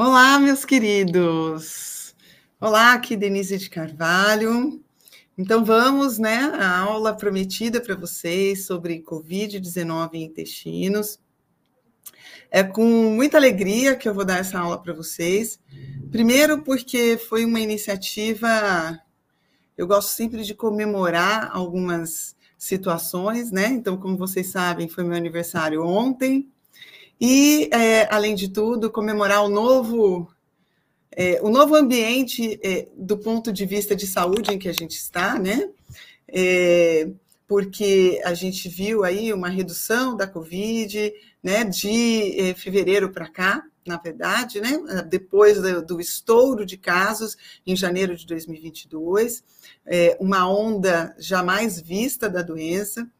Olá, meus queridos. Olá, aqui Denise de Carvalho. Então vamos, né, a aula prometida para vocês sobre COVID-19 em intestinos. É com muita alegria que eu vou dar essa aula para vocês. Primeiro porque foi uma iniciativa eu gosto sempre de comemorar algumas situações, né? Então, como vocês sabem, foi meu aniversário ontem. E, é, além de tudo, comemorar o novo, é, o novo ambiente é, do ponto de vista de saúde em que a gente está, né? É, porque a gente viu aí uma redução da Covid, né, de é, fevereiro para cá, na verdade, né, depois do, do, estouro de casos em janeiro de 2022, é, uma onda jamais vista da doença,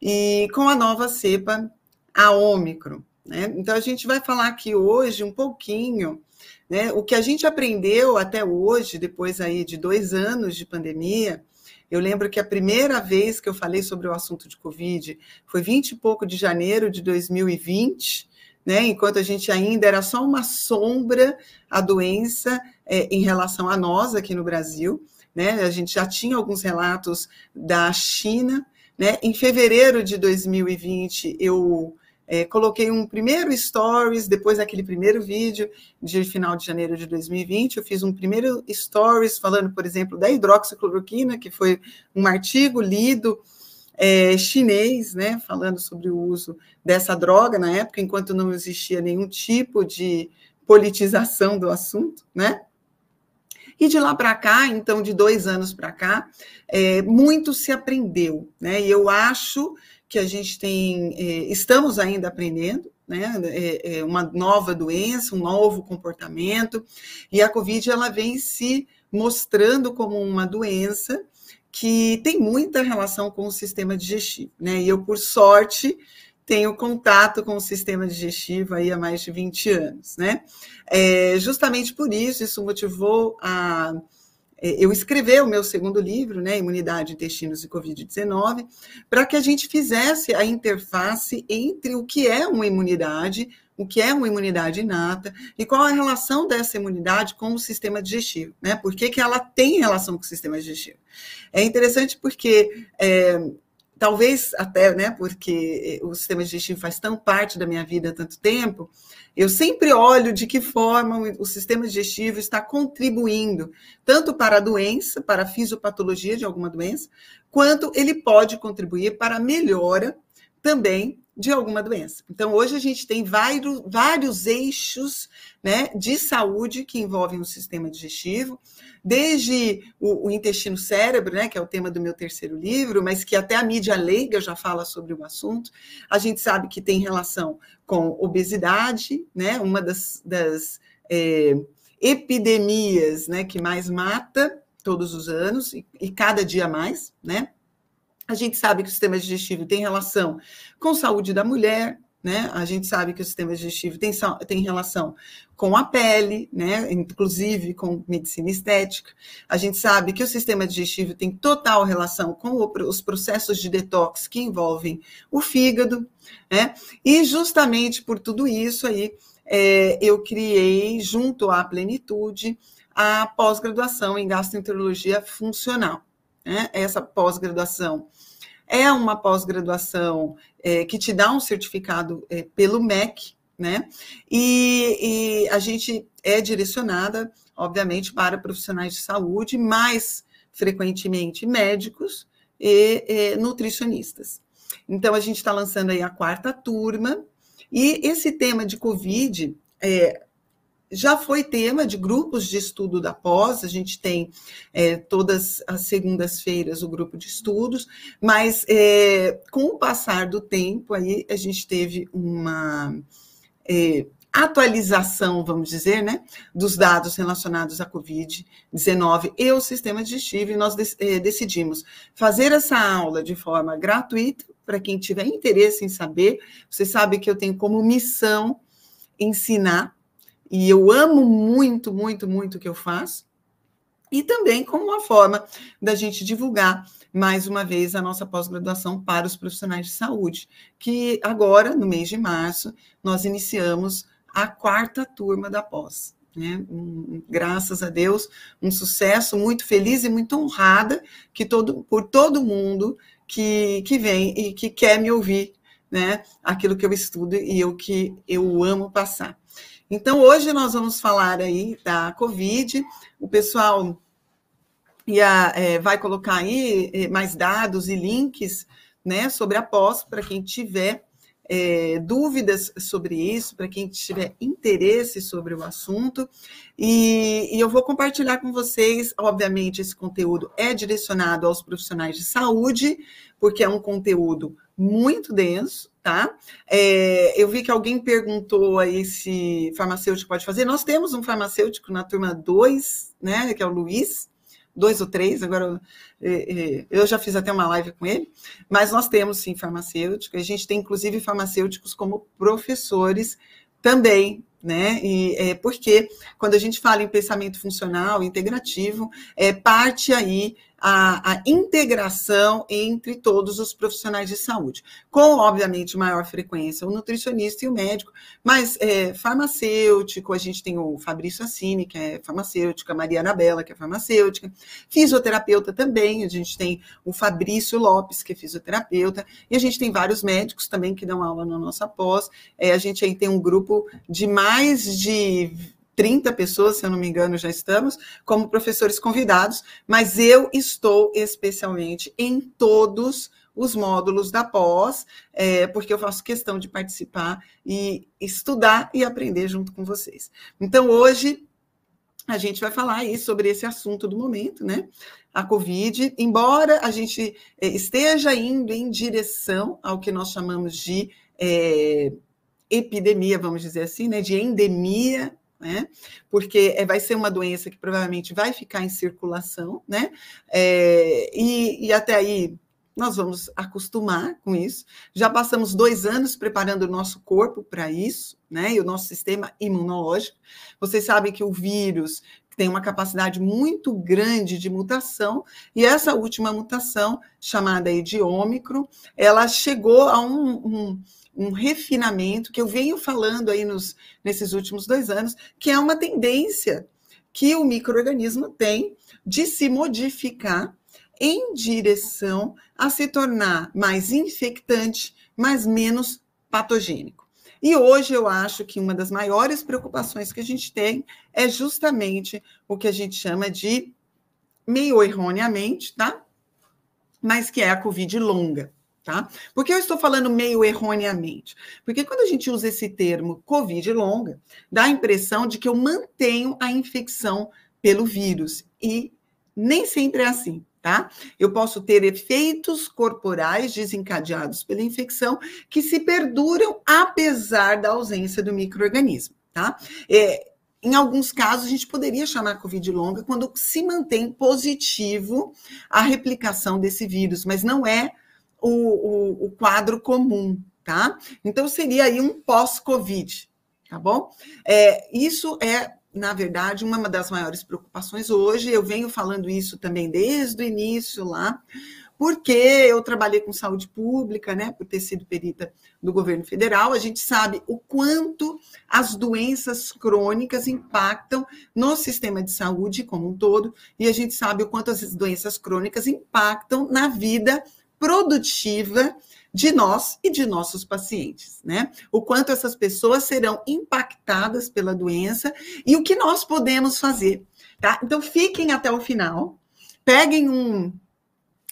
e com a nova cepa, a Ômicron. Né? Então, a gente vai falar aqui hoje um pouquinho né, o que a gente aprendeu até hoje, depois aí de dois anos de pandemia. Eu lembro que a primeira vez que eu falei sobre o assunto de Covid foi 20 e pouco de janeiro de 2020, né, enquanto a gente ainda era só uma sombra a doença é, em relação a nós aqui no Brasil. Né, a gente já tinha alguns relatos da China. Né, em fevereiro de 2020, eu é, coloquei um primeiro stories, depois daquele primeiro vídeo de final de janeiro de 2020, eu fiz um primeiro stories falando, por exemplo, da hidroxicloroquina, que foi um artigo lido é, chinês, né, falando sobre o uso dessa droga na época, enquanto não existia nenhum tipo de politização do assunto, né? E de lá para cá, então, de dois anos para cá, é, muito se aprendeu, né? E eu acho que a gente tem, é, estamos ainda aprendendo, né? É, é uma nova doença, um novo comportamento, e a Covid ela vem se mostrando como uma doença que tem muita relação com o sistema digestivo, né? E eu, por sorte, tenho contato com o sistema digestivo aí há mais de 20 anos, né? É, justamente por isso, isso motivou a eu escrever o meu segundo livro, né, Imunidade, Intestinos e Covid-19, para que a gente fizesse a interface entre o que é uma imunidade o que é uma imunidade inata e qual a relação dessa imunidade com o sistema digestivo, né? Por que, que ela tem relação com o sistema digestivo? É interessante porque é, talvez até, né, porque o sistema digestivo faz tão parte da minha vida há tanto tempo, eu sempre olho de que forma o sistema digestivo está contribuindo, tanto para a doença, para a fisiopatologia de alguma doença, quanto ele pode contribuir para a melhora também de alguma doença. Então, hoje a gente tem vários, vários eixos né, de saúde que envolvem o sistema digestivo, desde o, o intestino-cérebro, né, que é o tema do meu terceiro livro, mas que até a mídia leiga já fala sobre o assunto. A gente sabe que tem relação com obesidade, né, uma das, das é, epidemias né, que mais mata todos os anos, e, e cada dia mais, né? A gente sabe que o sistema digestivo tem relação com saúde da mulher, né? A gente sabe que o sistema digestivo tem, tem relação com a pele, né? Inclusive com medicina estética. A gente sabe que o sistema digestivo tem total relação com o, os processos de detox que envolvem o fígado, né? E justamente por tudo isso aí, é, eu criei, junto à plenitude, a pós-graduação em gastroenterologia funcional. Né? Essa pós-graduação é uma pós-graduação é, que te dá um certificado é, pelo MEC, né? E, e, a gente é direcionada, obviamente, para profissionais de saúde, mais frequentemente médicos e, e nutricionistas. Então, a gente está lançando aí a quarta turma, e esse tema de Covid, é, já foi tema de grupos de estudo da pós, a gente tem é, todas as segundas-feiras o grupo de estudos, mas é, com o passar do tempo, aí a gente teve uma é, atualização, vamos dizer, né, dos dados relacionados à Covid-19 e o sistema digestivo, e nós é, decidimos fazer essa aula de forma gratuita, para quem tiver interesse em saber. Você sabe que eu tenho como missão ensinar e eu amo muito, muito, muito o que eu faço. E também como uma forma da gente divulgar mais uma vez a nossa pós-graduação para os profissionais de saúde, que agora, no mês de março, nós iniciamos a quarta turma da pós. Né? Um, graças a Deus, um sucesso, muito feliz e muito honrada que todo, por todo mundo que, que vem e que quer me ouvir, né? Aquilo que eu estudo e o que eu amo passar. Então, hoje nós vamos falar aí da Covid. O pessoal ia, é, vai colocar aí é, mais dados e links né, sobre a pós, para quem tiver é, dúvidas sobre isso, para quem tiver interesse sobre o assunto. E, e, eu vou compartilhar com vocês, obviamente, esse conteúdo é direcionado aos profissionais de saúde, porque é um conteúdo muito denso, tá? É, eu vi que alguém perguntou aí se farmacêutico pode fazer. Nós temos um farmacêutico na turma 2, né, que é o Luiz, dois ou três, agora é, é, eu já fiz até uma live com ele, mas nós temos sim farmacêutico, a gente tem inclusive farmacêuticos como professores também, né? E é porque quando a gente fala em pensamento funcional, integrativo, é parte aí a, a, integração entre todos os profissionais de saúde, com, obviamente, maior frequência o nutricionista e o médico, mas é, farmacêutico, a gente tem o Fabrício Assini, que é farmacêutica, a Maria Anabela, que é farmacêutica, fisioterapeuta também, a gente tem o Fabrício Lopes, que é fisioterapeuta, e a gente tem vários médicos também que dão aula na nossa pós, é, a gente aí tem um grupo de mais de 30 pessoas, se eu não me engano, já estamos, como professores convidados, mas eu estou especialmente em todos os módulos da pós, é, porque eu faço questão de participar e estudar e aprender junto com vocês. Então, hoje, a gente vai falar aí sobre esse assunto do momento, né? A Covid, embora a gente é, esteja indo em direção ao que nós chamamos de é, epidemia, vamos dizer assim, né? De endemia né? Porque é, vai ser uma doença que provavelmente vai ficar em circulação, né? É, e, e até aí nós vamos acostumar com isso. Já passamos dois anos preparando o nosso corpo para isso, né? E o nosso sistema imunológico. Vocês sabem que o vírus tem uma capacidade muito grande de mutação, e essa última mutação, chamada aí de ômicron, ela chegou a um, um um refinamento que eu venho falando aí nos, nesses últimos dois anos, que é uma tendência que o microorganismo tem de se modificar em direção a se tornar mais infectante, mas menos patogênico. E hoje eu acho que uma das maiores preocupações que a gente tem é justamente o que a gente chama de, meio erroneamente, tá? Mas que é a Covid longa. Tá? Por que eu estou falando meio erroneamente? Porque quando a gente usa esse termo Covid longa, dá a impressão de que eu mantenho a infecção pelo vírus. E nem sempre é assim, tá? Eu posso ter efeitos corporais desencadeados pela infecção que se perduram apesar da ausência do microorganismo, tá? É, em alguns casos, a gente poderia chamar Covid longa quando se mantém positivo a replicação desse vírus, mas não é o, o, o quadro comum, tá? Então, seria aí um pós-Covid, tá bom? É, isso é, na verdade, uma das maiores preocupações hoje. Eu venho falando isso também desde o início lá, porque eu trabalhei com saúde pública, né, por ter sido perita do governo federal, a gente sabe o quanto as doenças crônicas impactam no sistema de saúde como um todo, e a gente sabe o quanto as doenças crônicas impactam na vida produtiva de nós e de nossos pacientes, né? O quanto essas pessoas serão impactadas pela doença e o que nós podemos fazer, tá? Então fiquem até o final, peguem um,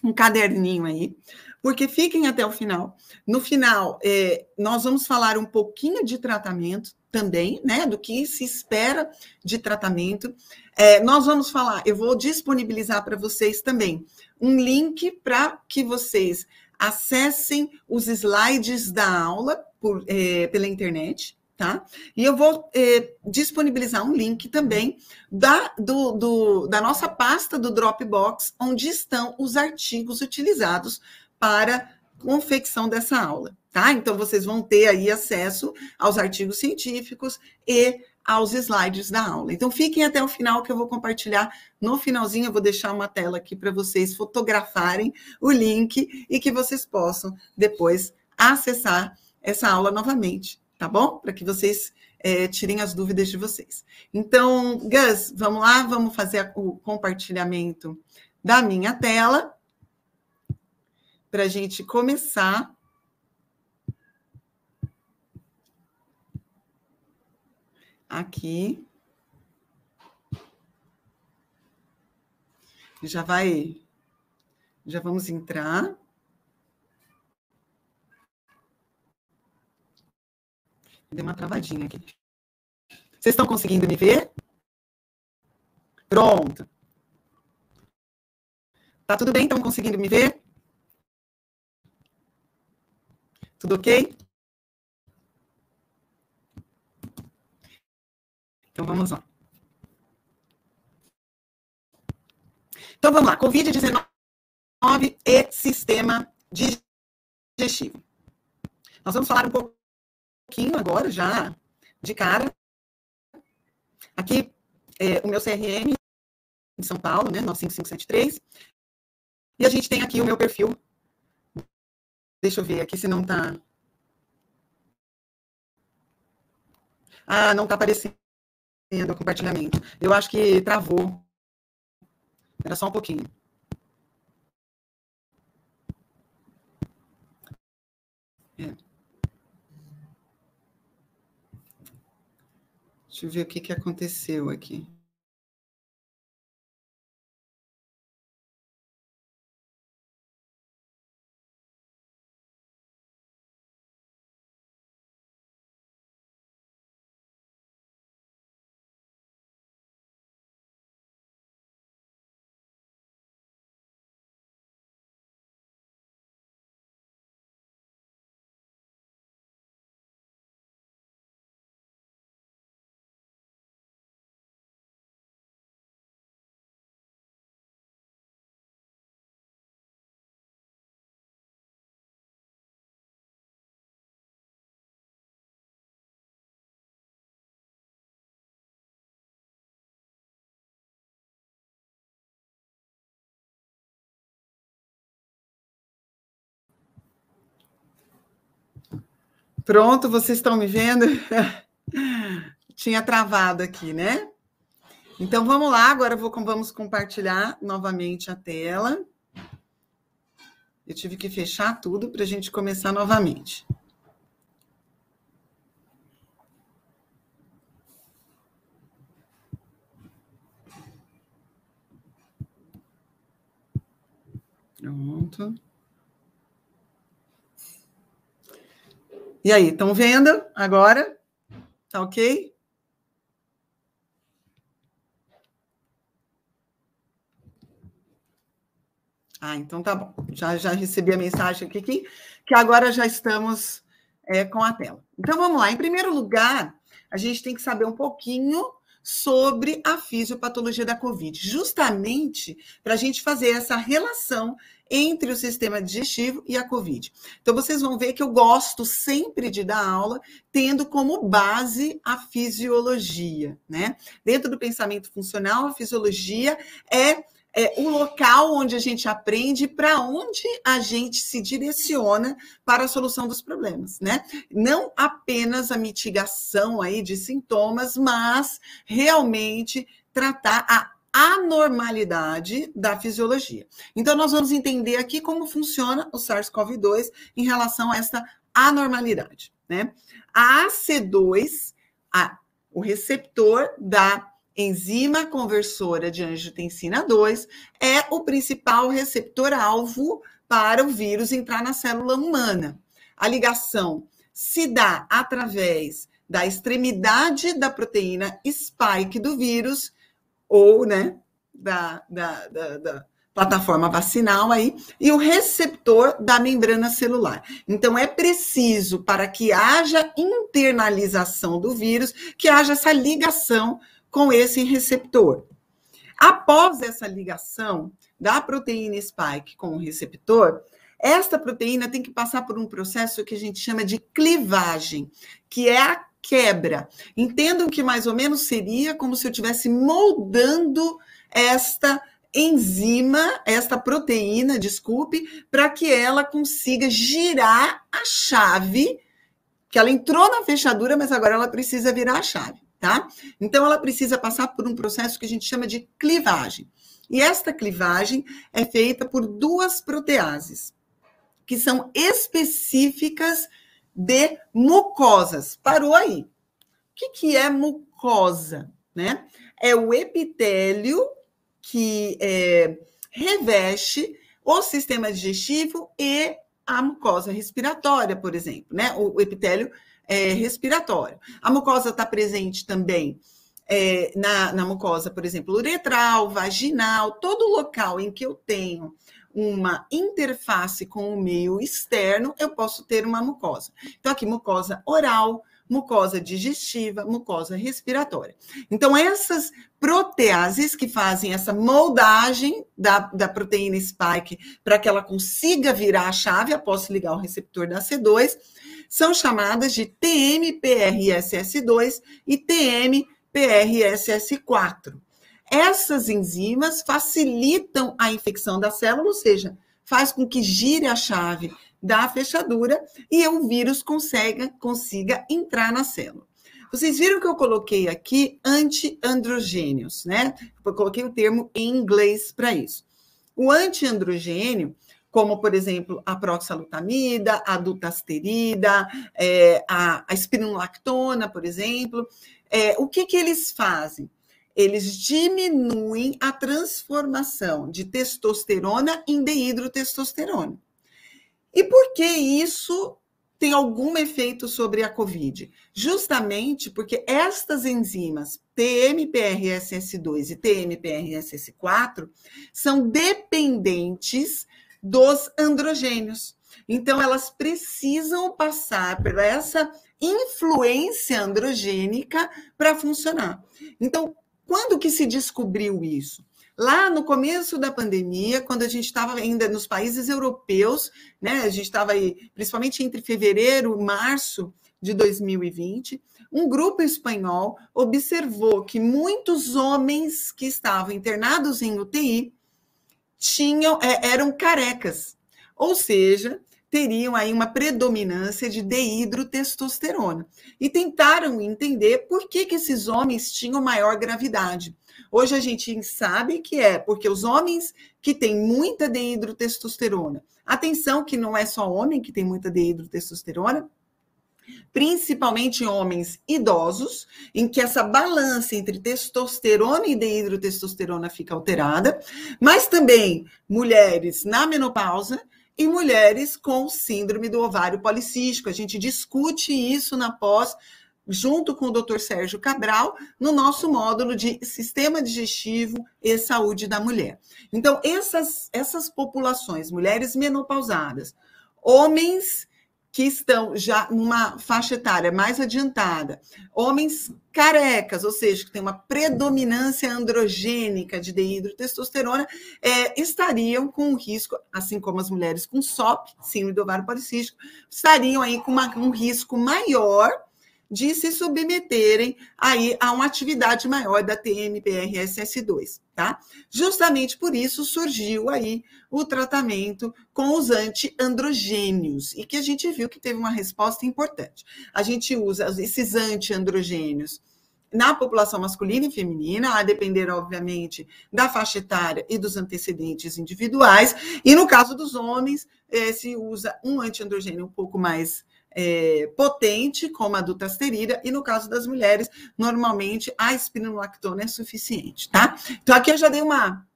um caderninho aí, porque fiquem até o final. No final, é, nós vamos falar um pouquinho de tratamento também, né? Do que se espera de tratamento. É, nós vamos falar, eu vou disponibilizar para vocês também um link para que vocês acessem os slides da aula por, é, pela internet, tá? E eu vou é, disponibilizar um link também da, do, do, da nossa pasta do Dropbox, onde estão os artigos utilizados para confecção dessa aula, tá? Então vocês vão ter aí acesso aos artigos científicos e aos slides da aula. Então, fiquem até o final que eu vou compartilhar. No finalzinho, eu vou deixar uma tela aqui para vocês fotografarem o link e que vocês possam depois acessar essa aula novamente, tá bom? Para que vocês é, tirem as dúvidas de vocês. Então, Gus, vamos lá, vamos fazer o compartilhamento da minha tela para a gente começar. Aqui. Já vai, já vamos entrar. Deu uma travadinha aqui. Vocês estão conseguindo me ver? Pronto. Tá tudo bem? Estão conseguindo me ver? Tudo ok? Então vamos lá. Então vamos lá. Covid-19 e sistema digestivo. Nós vamos falar um pouquinho agora, já de cara. Aqui, é, o meu CRM em São Paulo, né, 95573. E a gente tem aqui o meu perfil. Deixa eu ver aqui se não está. Ah, não está aparecendo o compartilhamento. Eu acho que travou. Era só um pouquinho. É. Deixa eu ver o que, que aconteceu aqui. Pronto, vocês estão me vendo? Tinha travado aqui, né? Então vamos lá, agora vou, vamos compartilhar novamente a tela. Eu tive que fechar tudo para a gente começar novamente. Pronto. E aí, estão vendo agora? Tá ok? Ah, então tá bom. Já, já recebi a mensagem aqui que, que agora já estamos é, com a tela. Então vamos lá. Em primeiro lugar, a gente tem que saber um pouquinho sobre a fisiopatologia da Covid, justamente para a gente fazer essa relação entre o sistema digestivo e a COVID. Então, vocês vão ver que eu gosto sempre de dar aula tendo como base a fisiologia, né? Dentro do pensamento funcional, a fisiologia é é o local onde a gente aprende para onde a gente se direciona para a solução dos problemas, né? Não apenas a mitigação aí de sintomas, mas realmente tratar a anormalidade da fisiologia. Então, nós vamos entender aqui como funciona o SARS-CoV-2 em relação a essa anormalidade. Né? A AC2, a, o receptor da enzima conversora de angiotensina 2, é o principal receptor-alvo para o vírus entrar na célula humana. A ligação se dá através da extremidade da proteína spike do vírus ou né, da, da, da, da plataforma vacinal aí, e o receptor da membrana celular. Então, é preciso, para que haja internalização do vírus, que haja essa ligação com esse receptor. Após essa ligação da proteína spike com o receptor, esta proteína tem que passar por um processo que a gente chama de clivagem, que é a quebra. Entendam que mais ou menos seria como se eu estivesse moldando esta enzima, esta proteína, desculpe, para que ela consiga girar a chave que ela entrou na fechadura, mas agora ela precisa virar a chave, tá? Então ela precisa passar por um processo que a gente chama de clivagem. E esta clivagem é feita por duas proteases, que são específicas de mucosas. Parou aí. O que, que é mucosa? Né? É o epitélio que é, reveste o sistema digestivo e a mucosa respiratória, por exemplo, né? O, o epitélio é, respiratório. A mucosa está presente também é, na, na mucosa, por exemplo, uretral, vaginal, todo local em que eu tenho uma interface com o meio externo, eu posso ter uma mucosa. Então, aqui, mucosa oral, mucosa digestiva, mucosa respiratória. Então, essas proteases que fazem essa moldagem da, da proteína spike para que ela consiga virar a chave após ligar o receptor da C2, são chamadas de TMPRSS2 e TMPRSS4. Essas enzimas facilitam a infecção da célula, ou seja, faz com que gire a chave da fechadura e o vírus consiga, consiga entrar na célula. Vocês viram que eu coloquei aqui antiandrogênios, né? Eu coloquei o termo em inglês para isso. O antiandrogênio, como, por exemplo, a proxalutamida, a dutasterida, é, a, a espironolactona, por exemplo, é, o que, que eles fazem? Eles diminuem a transformação de testosterona em deidrotestosterona. E por que isso tem algum efeito sobre a COVID? Justamente porque estas enzimas TMPRSS2 e TMPRSS4 são dependentes dos androgênios. Então, elas precisam passar por essa influência androgênica para funcionar. Então, quando que se descobriu isso? Lá no começo da pandemia, quando a gente estava ainda nos países europeus, né, a gente estava aí, principalmente entre fevereiro e março de 2020, um grupo espanhol observou que muitos homens que estavam internados em UTI tinham, é, eram carecas, ou seja, teriam aí uma predominância de deidrotestosterona. E tentaram entender por que, que esses homens tinham maior gravidade. Hoje a gente sabe que é porque os homens que têm muita deidrotestosterona, atenção que não é só homem que tem muita deidrotestosterona, principalmente homens idosos, em que essa balança entre testosterona e deidrotestosterona fica alterada, mas também mulheres na menopausa e mulheres com síndrome do ovário policístico. A gente discute isso na pós junto com o Dr. Sérgio Cabral, no nosso módulo de Sistema Digestivo e Saúde da Mulher. Então, essas, essas populações, mulheres menopausadas, homens que estão já numa faixa etária mais adiantada, homens carecas, ou seja, que tem uma predominância androgênica de deidrotestosterona, é, estariam com um risco, assim como as mulheres com SOP, síndrome do ovário policístico, estariam aí com uma, um risco maior de se submeterem aí a uma atividade maior da TMPRSS2, tá? Justamente por isso surgiu aí o tratamento com os antiandrogênios e que a gente viu que teve uma resposta importante. A gente usa esses antiandrogênios na população masculina e feminina, a depender, obviamente, da faixa etária e dos antecedentes individuais. E no caso dos homens, eh, se usa um antiandrogênio um pouco mais é, potente, como a dutasterida, e no caso das mulheres, normalmente a espironolactona é suficiente, tá? Então aqui eu já dei uma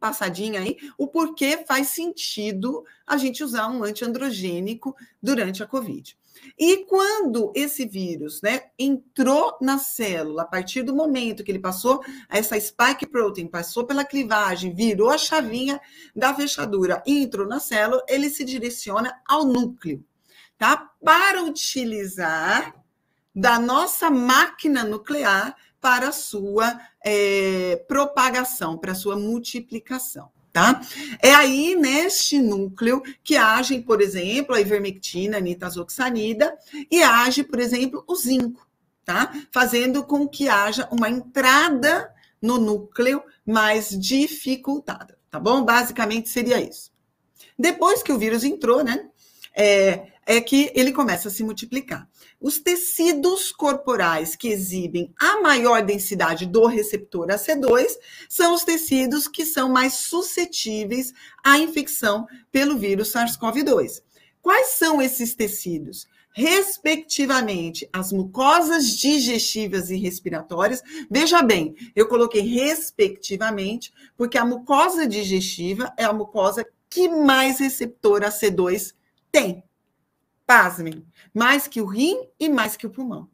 passadinha aí, o porquê faz sentido a gente usar um antiandrogênico durante a COVID. E quando esse vírus né, entrou na célula, a partir do momento que ele passou, essa spike protein passou pela clivagem, virou a chavinha da fechadura e entrou na célula, ele se direciona ao núcleo tá? Para utilizar da nossa máquina nuclear para a sua é, propagação, para a sua multiplicação. Tá? É aí neste núcleo que agem, por exemplo, a ivermectina, a nitazoxanida, e age, por exemplo, o zinco, tá? Fazendo com que haja uma entrada no núcleo mais dificultada, tá bom? Basicamente seria isso. Depois que o vírus entrou, né? É, é que ele começa a se multiplicar. os tecidos corporais que exibem a maior densidade do receptor AC2 são os tecidos que são mais suscetíveis à infecção pelo vírus SARS-CoV-2. Quais são esses tecidos? respectivamente, as mucosas digestivas e respiratórias. Veja bem, eu coloquei respectivamente, porque a mucosa digestiva é a mucosa que mais receptor AC2 tem. Pasmem, mais que o rim e mais que o pulmão.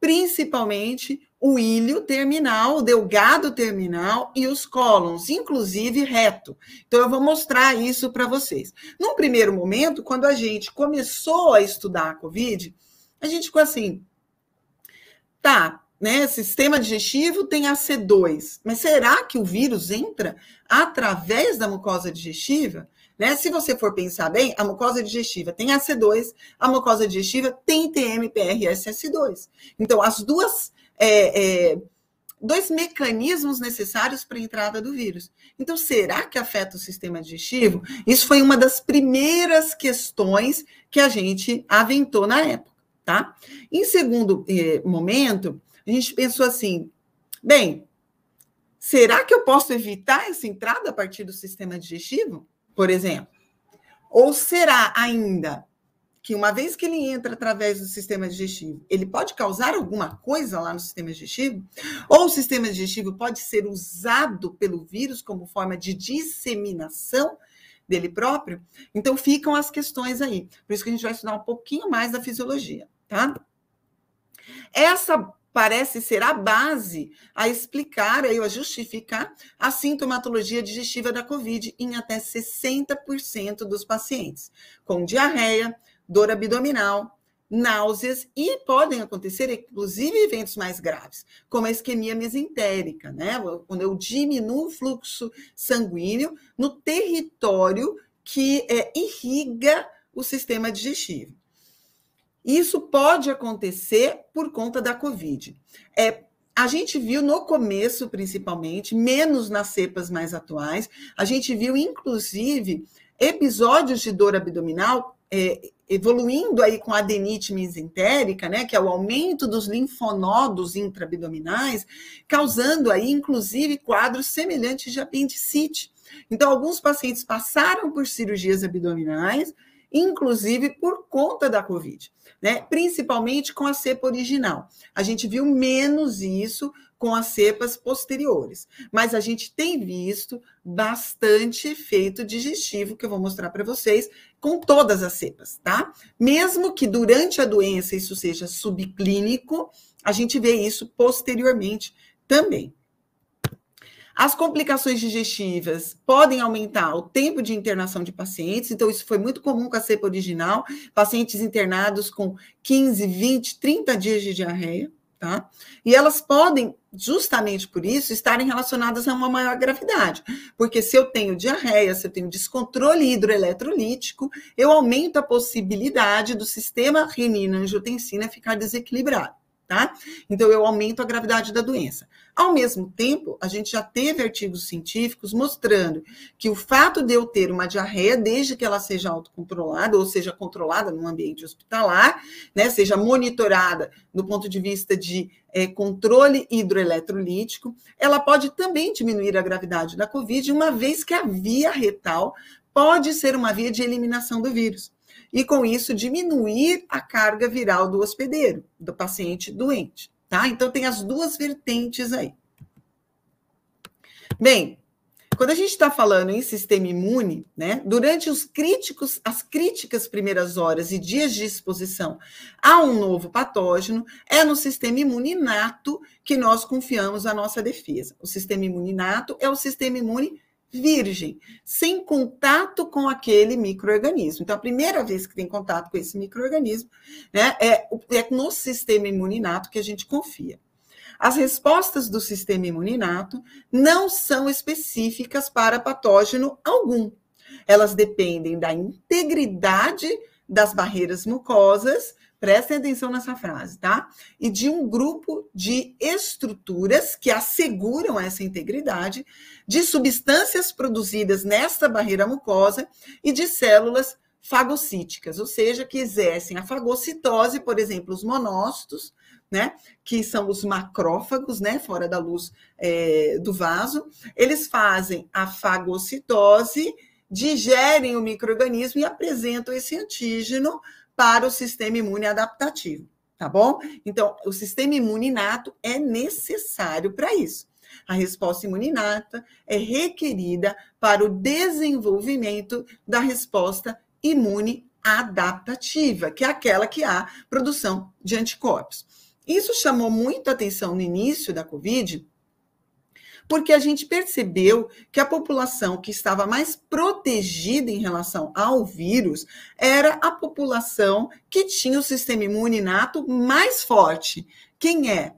Principalmente o ilho terminal, o delgado terminal e os cólons, inclusive reto. Então, eu vou mostrar isso para vocês. Num primeiro momento, quando a gente começou a estudar a COVID, a gente ficou assim, tá, né? Sistema digestivo tem AC2, mas será que o vírus entra através da mucosa digestiva? Né? Se você for pensar bem, a mucosa digestiva tem AC2, a mucosa digestiva tem TMPRSS2. Então, as duas. É, é, dois mecanismos necessários para a entrada do vírus. Então, será que afeta o sistema digestivo? Isso foi uma das primeiras questões que a gente aventou na época, tá? Em segundo eh, momento, a gente pensou assim: bem, será que eu posso evitar essa entrada a partir do sistema digestivo? Por exemplo? Ou será ainda que uma vez que ele entra através do sistema digestivo, ele pode causar alguma coisa lá no sistema digestivo? Ou o sistema digestivo pode ser usado pelo vírus como forma de disseminação dele próprio? Então ficam as questões aí. Por isso que a gente vai estudar um pouquinho mais da fisiologia, tá? Essa parece ser a base a explicar, a justificar a sintomatologia digestiva da COVID em até 60% dos pacientes, com diarreia, dor abdominal, náuseas e podem acontecer, inclusive, eventos mais graves, como a isquemia mesentérica, né? Quando eu diminuo o fluxo sanguíneo no território que é, irriga o sistema digestivo. Isso pode acontecer por conta da Covid. É, a gente viu no começo, principalmente, menos nas cepas mais atuais, a gente viu, inclusive, episódios de dor abdominal é, evoluindo aí com adenite mesentérica, né, que é o aumento dos linfonodos intraabdominais, causando aí, inclusive, quadros semelhantes de apendicite. Então, alguns pacientes passaram por cirurgias abdominais, inclusive por conta da Covid, né? Principalmente com a cepa original. A gente viu menos isso com as cepas posteriores, mas a gente tem visto bastante efeito digestivo que eu vou mostrar para vocês com todas as cepas, tá? Mesmo que durante a doença isso seja subclínico, a gente vê isso posteriormente também. As complicações digestivas podem aumentar o tempo de internação de pacientes, então isso foi muito comum com a cepa original, pacientes internados com 15, 20, 30 dias de diarreia, tá? E elas podem, justamente por isso, estarem relacionadas a uma maior gravidade, porque se eu tenho diarreia, se eu tenho descontrole hidroeletrolítico, eu aumento a possibilidade do sistema renina-angiotensina ficar desequilibrado tá? Então, eu aumento a gravidade da doença. Ao mesmo tempo, a gente já teve artigos científicos mostrando que o fato de eu ter uma diarreia, desde que ela seja autocontrolada, ou seja, controlada no ambiente hospitalar, né, seja monitorada do ponto de vista de é, controle hidroeletrolítico, ela pode também diminuir a gravidade da Covid, uma vez que a via retal pode ser uma via de eliminação do vírus e, com isso, diminuir a carga viral do hospedeiro, do paciente doente. Tá? Então, tem as duas vertentes aí. Bem, quando a gente está falando em sistema imune, né, durante os críticos, as críticas primeiras horas e dias de exposição a um novo patógeno, é no sistema imune inato que nós confiamos a nossa defesa. O sistema imune inato é o sistema imune virgem, sem contato com aquele microorganismo. Então, a primeira vez que tem contato com esse microorganismo, né, é, é no sistema imuninato que a gente confia. As respostas do sistema imuninato não são específicas para patógeno algum. Elas dependem da integridade das barreiras mucosas Prestem atenção nessa frase, tá? E de um grupo de estruturas que asseguram essa integridade, de substâncias produzidas nesta barreira mucosa e de células fagocíticas, ou seja, que exercem a fagocitose, por exemplo, os monócitos, né, que são os macrófagos, né, fora da luz é, do vaso, eles fazem a fagocitose, digerem o microorganismo e apresentam esse antígeno para o sistema imune adaptativo, tá bom? Então, o sistema imune inato é necessário para isso. A resposta imunidata é requerida para o desenvolvimento da resposta imune adaptativa, que é aquela que há produção de anticorpos. Isso chamou muito atenção no início da Covid, porque a gente percebeu que a população que estava mais protegida em relação ao vírus era a população que tinha o sistema imune inato mais forte. Quem é?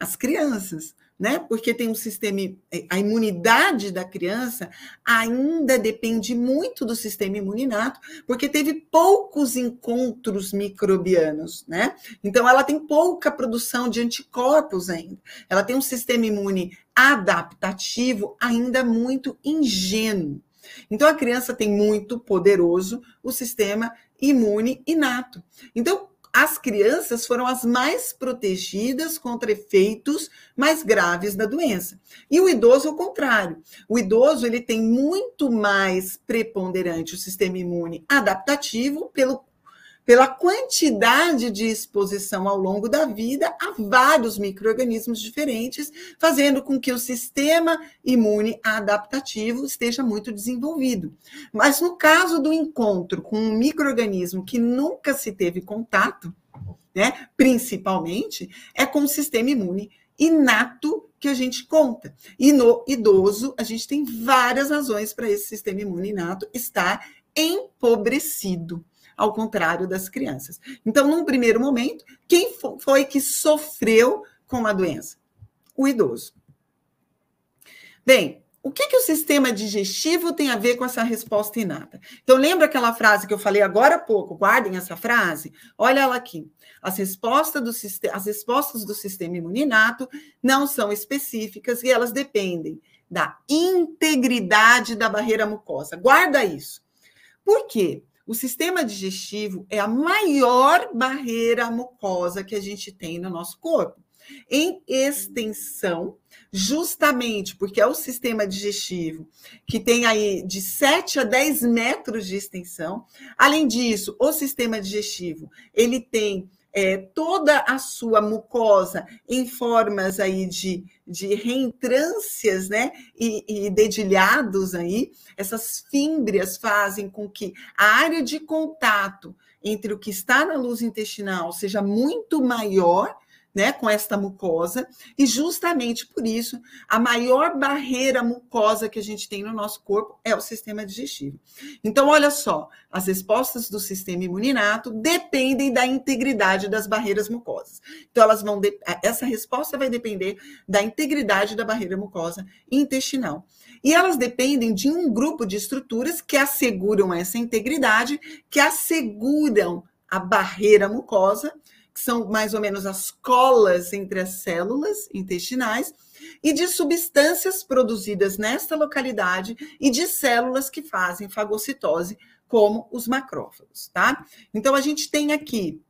As crianças né? Porque tem um sistema, eh, a imunidade da criança ainda depende muito do sistema imuninato, porque teve poucos encontros microbianos, né? Então ela tem pouca produção de anticorpos ainda. Ela tem um sistema imune adaptativo ainda muito ingênuo. Então a criança tem muito poderoso o sistema imune inato. Então, as crianças foram as mais protegidas contra efeitos mais graves da doença. E o idoso, ao contrário. O idoso ele tem muito mais preponderante o sistema imune adaptativo pelo pela quantidade de exposição ao longo da vida a vários micro-organismos diferentes, fazendo com que o sistema imune adaptativo esteja muito desenvolvido. Mas no caso do encontro com um micro-organismo que nunca se teve contato, né, principalmente, é com o sistema imune inato que a gente conta. E no idoso, a gente tem várias razões para esse sistema imune inato estar empobrecido ao contrário das crianças. Então, num primeiro momento, quem foi que sofreu com a doença? O idoso. Bem, o que, que o sistema digestivo tem a ver com essa resposta inata? Então, lembra aquela frase que eu falei agora há pouco? Guardem essa frase. Olha ela aqui. As respostas do, as respostas do sistema imuninato não são específicas e elas dependem da integridade da barreira mucosa. Guarda isso. Por quê? O sistema digestivo é a maior barreira mucosa que a gente tem no nosso corpo. Em extensão, justamente porque é o sistema digestivo que tem aí de 7 a 10 metros de extensão. Além disso, o sistema digestivo, ele tem é, toda a sua mucosa em formas aí de, de reentrâncias, né, e, e dedilhados aí, essas fímbrias fazem com que a área de contato entre o que está na luz intestinal seja muito maior né, com esta mucosa, e justamente por isso a maior barreira mucosa que a gente tem no nosso corpo é o sistema digestivo. Então, olha só, as respostas do sistema imuninato dependem da integridade das barreiras mucosas. Então, elas vão de... essa resposta vai depender da integridade da barreira mucosa intestinal. E elas dependem de um grupo de estruturas que asseguram essa integridade, que asseguram a barreira mucosa que são mais ou menos as colas entre as células intestinais, e de substâncias produzidas nesta localidade e de células que fazem fagocitose, como os macrófagos, tá? Então a gente tem aqui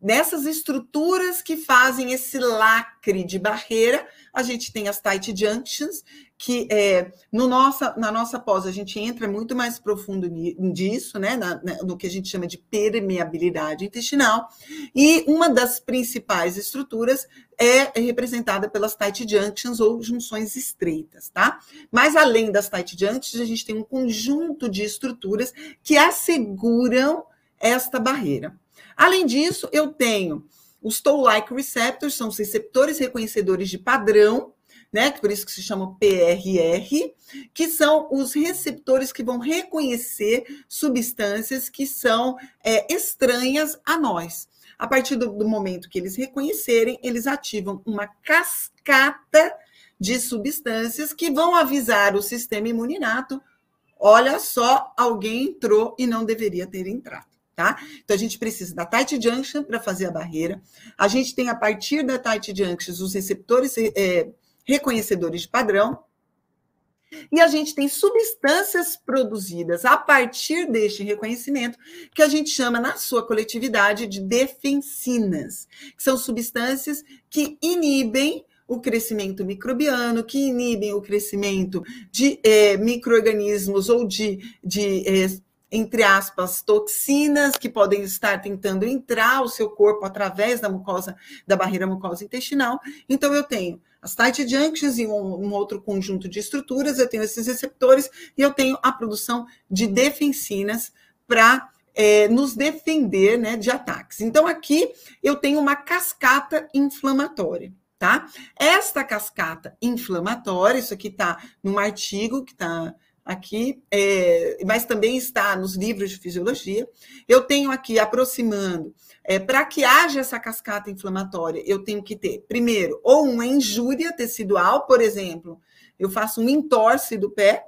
nessas estruturas que fazem esse lacre de barreira, a gente tem as tight junctions, que é, no nossa, na nossa pós a gente entra muito mais profundo nisso, né, na, na, no que a gente chama de permeabilidade intestinal, e uma das principais estruturas é representada pelas tight junctions ou junções estreitas, tá? Mas além das tight junctions, a gente tem um conjunto de estruturas que asseguram esta barreira. Além disso, eu tenho os toll-like receptors, são os receptores reconhecedores de padrão, né? Por isso que se chama PRR, que são os receptores que vão reconhecer substâncias que são é, estranhas a nós. A partir do, do momento que eles reconhecerem, eles ativam uma cascata de substâncias que vão avisar o sistema imuninato: olha só, alguém entrou e não deveria ter entrado. Tá? Então, a gente precisa da tight junction para fazer a barreira. A gente tem, a partir da tight junction, os receptores é, reconhecedores de padrão. E a gente tem substâncias produzidas a partir deste reconhecimento, que a gente chama na sua coletividade de defensinas, que são substâncias que inibem o crescimento microbiano, que inibem o crescimento de é, micro-organismos ou de, de é, entre aspas, toxinas que podem estar tentando entrar o seu corpo através da mucosa, da barreira mucosa intestinal. Então, eu tenho as tight junctions e um, um, outro conjunto de estruturas, eu tenho esses receptores e eu tenho a produção de defensinas para é, nos defender né, de ataques. Então, aqui eu tenho uma cascata inflamatória. Tá? Esta cascata inflamatória, isso aqui está num artigo que está aqui, é, mas também está nos livros de fisiologia. Eu tenho aqui aproximando é, Para que haja essa cascata inflamatória, eu tenho que ter, primeiro, ou uma injúria tecidual, por exemplo, eu faço um entorse do pé,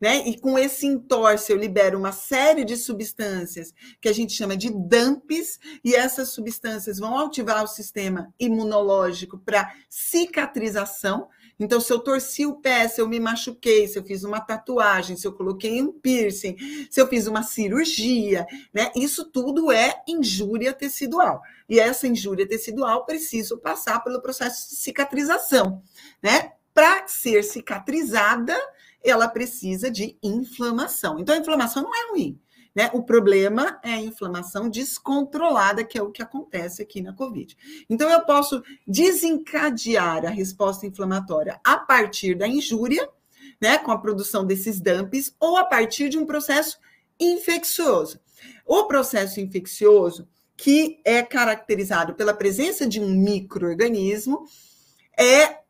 né? E com esse entorse eu libero uma série de substâncias que a gente chama de DAMPs, e essas substâncias vão ativar o sistema imunológico para cicatrização. Então, se eu torci o pé, se eu me machuquei, se eu fiz uma tatuagem, se eu coloquei um piercing, se eu fiz uma cirurgia, né? Isso tudo é injúria tecidual. E essa injúria tecidual preciso passar pelo processo de cicatrização, né? Para ser cicatrizada, ela precisa de inflamação. Então, a inflamação não é ruim. Né? O problema é a inflamação descontrolada, que é o que acontece aqui na COVID. Então, eu posso desencadear a resposta inflamatória a partir da injúria, né, com a produção desses dumps, ou a partir de um processo infeccioso. O processo infeccioso, que é caracterizado pela presença de um microorganismo, é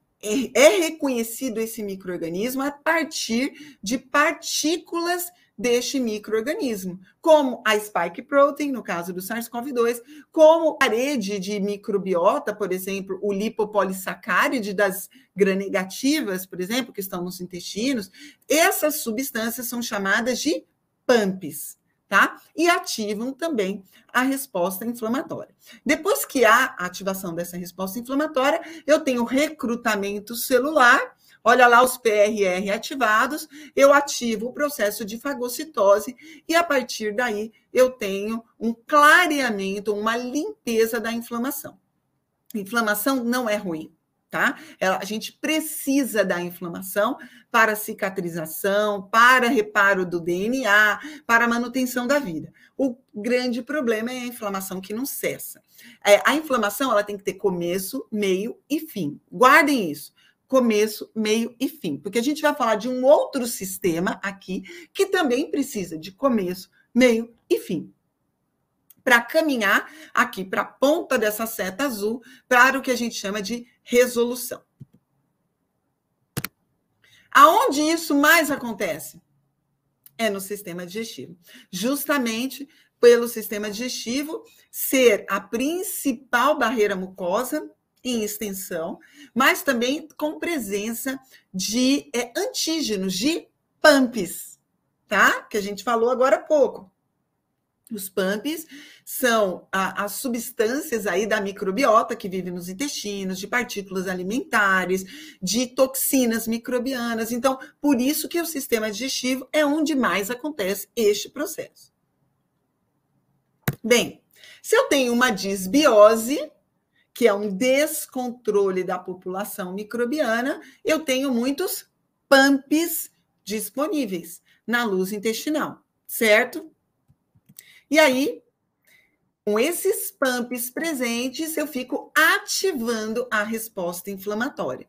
é reconhecido esse microorganismo a partir de partículas deste microorganismo, como a spike protein, no caso do SARS-CoV-2, como a parede de microbiota, por exemplo, o lipopolissacáride das gram-negativas, por exemplo, que estão nos intestinos, essas substâncias são chamadas de PAMPs, tá? E ativam também a resposta inflamatória. Depois que há a ativação dessa resposta inflamatória, eu tenho recrutamento celular, Olha lá os PRR ativados, eu ativo o processo de fagocitose e a partir daí eu tenho um clareamento, uma limpeza da inflamação. Inflamação não é ruim, tá? A gente precisa da inflamação para cicatrização, para reparo do DNA, para manutenção da vida. O grande problema é a inflamação que não cessa. É, a inflamação ela tem que ter começo, meio e fim. Guardem isso começo, meio e fim, porque a gente vai falar de um outro sistema aqui que também precisa de começo, meio e fim. Para caminhar aqui para a ponta dessa seta azul para o que a gente chama de resolução. Aonde isso mais acontece? É no sistema digestivo. Justamente pelo sistema digestivo ser a principal barreira mucosa em extensão, mas também com presença de é, antígenos, de PAMPs, tá? Que a gente falou agora há pouco. Os PAMPs são a, as substâncias aí da microbiota que vive nos intestinos, de partículas alimentares, de toxinas microbianas. Então, por isso que o sistema digestivo é onde mais acontece este processo. Bem, se eu tenho uma disbiose, que é um descontrole da população microbiana, eu tenho muitos PAMPs disponíveis na luz intestinal, certo? E aí, com esses PAMPs presentes, eu fico ativando a resposta inflamatória.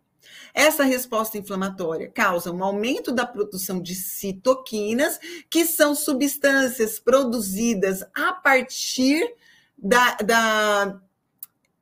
Essa resposta inflamatória causa um aumento da produção de citoquinas, que são substâncias produzidas a partir da, da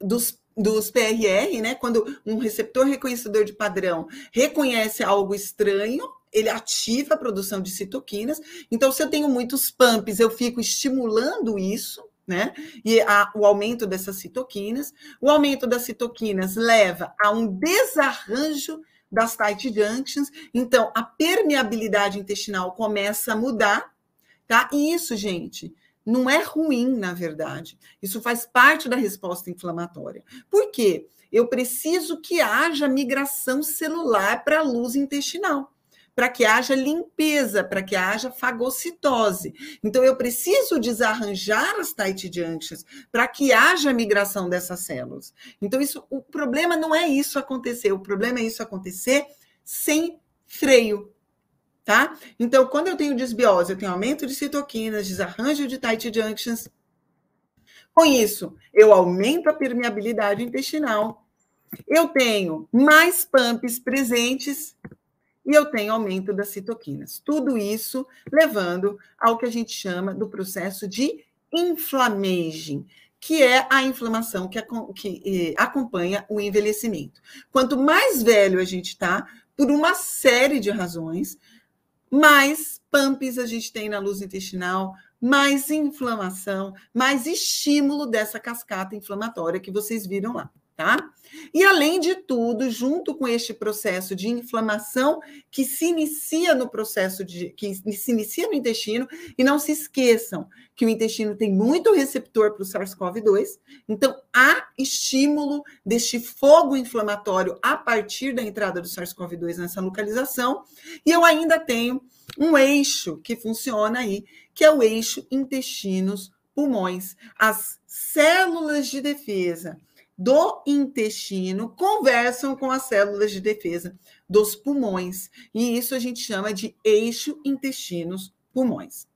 dos, dos PRR, né? Quando um receptor reconhecedor de padrão reconhece algo estranho, ele ativa a produção de citoquinas. Então, se eu tenho muitos pumps, eu fico estimulando isso, né? E a, o aumento dessas citoquinas. O aumento das citoquinas leva a um desarranjo das tight junctions. Então, a permeabilidade intestinal começa a mudar, tá? E isso, gente, não é ruim, na verdade. Isso faz parte da resposta inflamatória. Por quê? Eu preciso que haja migração celular para a luz intestinal. para que haja limpeza, para que haja fagocitose. Então, eu preciso desarranjar as tight junctions para que haja migração dessas células. Então, isso, o problema não é isso acontecer, o problema é isso acontecer sem freio. Tá? Então, quando eu tenho desbiose, eu tenho aumento de citoquinas, desarranjo de tight junctions. Com isso, eu aumento a permeabilidade intestinal. Eu tenho mais pumps presentes e eu tenho aumento das citoquinas. Tudo isso levando ao que a gente chama do processo de inflammaging, que é a inflamação que, que eh, acompanha o envelhecimento. Quanto mais velho a gente está, por uma série de razões, mais pumps a gente tem na luz intestinal, mais inflamação, mais estímulo dessa cascata inflamatória que vocês viram lá tá? E além de tudo, junto com este processo de inflamação que se inicia no processo de que se inicia no intestino, e não se esqueçam que o intestino tem muito receptor para o SARS-CoV-2, então há estímulo deste fogo inflamatório a partir da entrada do SARS-CoV-2 nessa localização, e eu ainda tenho um eixo que funciona aí, que é o eixo intestinos pulmões. As células de defesa do intestino conversam com as células de defesa dos pulmões. E isso a gente chama de eixo intestinos-pulmões.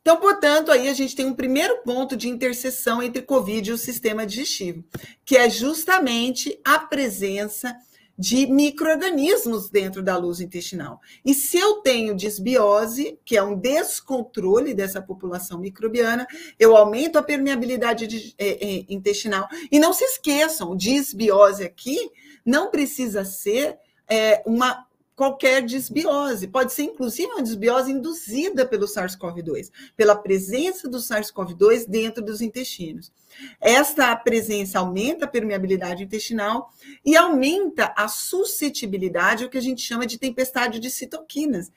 Então, portanto, aí a gente tem um primeiro ponto de interseção entre COVID e o sistema digestivo, que é justamente a presença de micro-organismos dentro da luz intestinal. E se eu tenho desbiose, que é um descontrole dessa população microbiana, eu aumento a permeabilidade de, é, é, intestinal. E não se esqueçam, desbiose aqui não precisa ser é, uma qualquer desbiose. Pode ser, inclusive, uma desbiose induzida pelo SARS-CoV-2, pela presença do SARS-CoV-2 dentro dos intestinos. Esta presença aumenta a permeabilidade intestinal e aumenta a suscetibilidade, o que a gente chama de tempestade de citoquinas,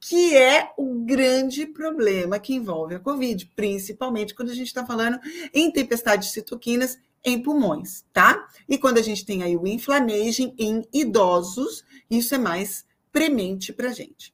que é o grande problema que envolve a COVID, principalmente quando a gente está falando em tempestade de citoquinas em pulmões, tá? E quando a gente tem aí o inflammation em idosos, isso é mais premente para gente.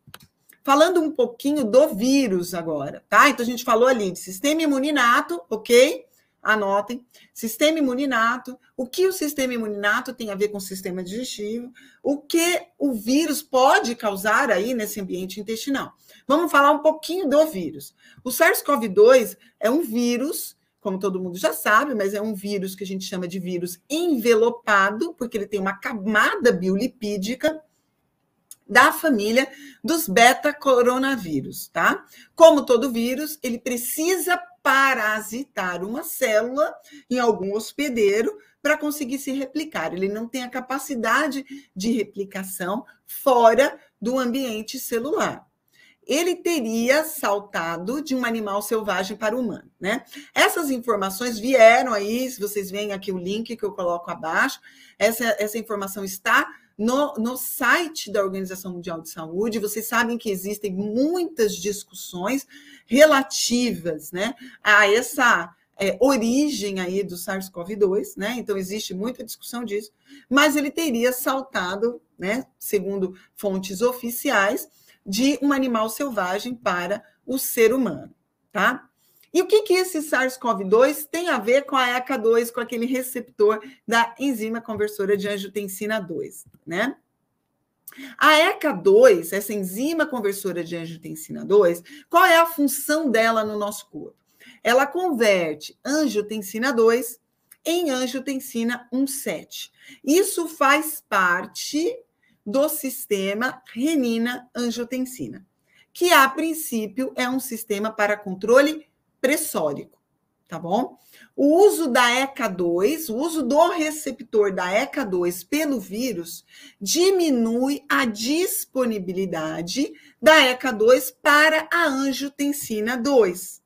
Falando um pouquinho do vírus agora, tá? Então a gente falou ali de sistema imuninato, ok? Anotem. Sistema imuninato. O que o sistema imuninato tem a ver com o sistema digestivo? O que o vírus pode causar aí nesse ambiente intestinal? Vamos falar um pouquinho do vírus. O SARS-CoV-2 é um vírus como todo mundo já sabe, mas é um vírus que a gente chama de vírus envelopado, porque ele tem uma camada biolipídica da família dos beta-coronavírus, tá? Como todo vírus, ele precisa parasitar uma célula em algum hospedeiro para conseguir se replicar. Ele não tem a capacidade de replicação fora do ambiente celular. Ele teria saltado de um animal selvagem para o humano, né? Essas informações vieram aí, se vocês veem aqui o link que eu coloco abaixo, essa, essa informação está no, no site da Organização Mundial de Saúde. Vocês sabem que existem muitas discussões relativas né, a essa é, origem aí do SARS-CoV-2, né? Então existe muita discussão disso, mas ele teria saltado, né, segundo fontes oficiais, de um animal selvagem para o ser humano, tá? E o que, que esse SARS-CoV-2 tem a ver com a ECA2, com aquele receptor da enzima conversora de angiotensina 2, né? A ECA2, essa enzima conversora de angiotensina 2, qual é a função dela no nosso corpo? Ela converte angiotensina 2 em angiotensina 1,7. Isso faz parte do sistema renina-angiotensina, que a princípio é um sistema para controle pressórico, tá bom? O uso da ECA2, o uso do receptor da ECA2 pelo vírus diminui a disponibilidade da ECA2 para a angiotensina 2,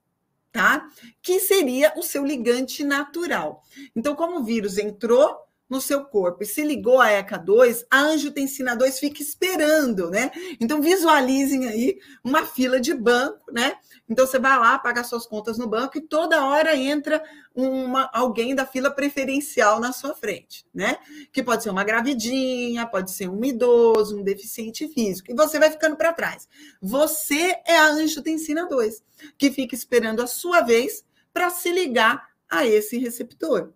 tá? Que seria o seu ligante natural. Então, como o vírus entrou no seu corpo e se ligou a ECA2, a angiotensina 2 fica esperando, né? Então visualizem aí uma fila de banco, né? Então você vai lá, paga suas contas no banco e toda hora entra uma, alguém da fila preferencial na sua frente, né? Que pode ser uma gravidinha, pode ser um idoso, um deficiente físico, e você vai ficando para trás. Você é a angiotensina 2, que fica esperando a sua vez para se ligar a esse receptor.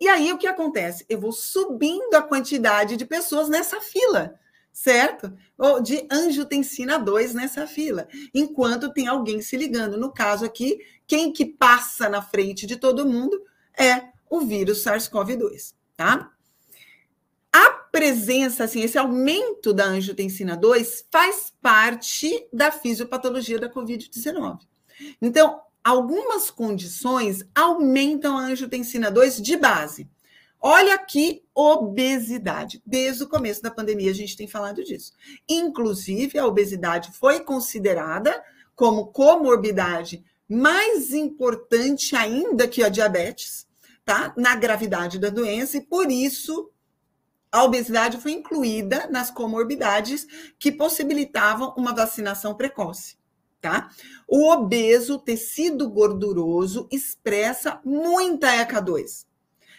E aí o que acontece? Eu vou subindo a quantidade de pessoas nessa fila, certo? Ou de angiotensina 2 nessa fila, enquanto tem alguém se ligando. No caso aqui, quem que passa na frente de todo mundo é o vírus SARS-CoV-2, tá? A presença, assim, esse aumento da angiotensina 2 faz parte da fisiopatologia da COVID-19. Então, algumas condições aumentam a angiotensina 2 de base. Olha aqui, obesidade. Desde o começo da pandemia a gente tem falado disso. Inclusive, a obesidade foi considerada como comorbidade mais importante ainda que a diabetes, tá? Na gravidade da doença, e por isso a obesidade foi incluída nas comorbidades que possibilitavam uma vacinação precoce tá? O obeso, tecido gorduroso, expressa muita ECA2.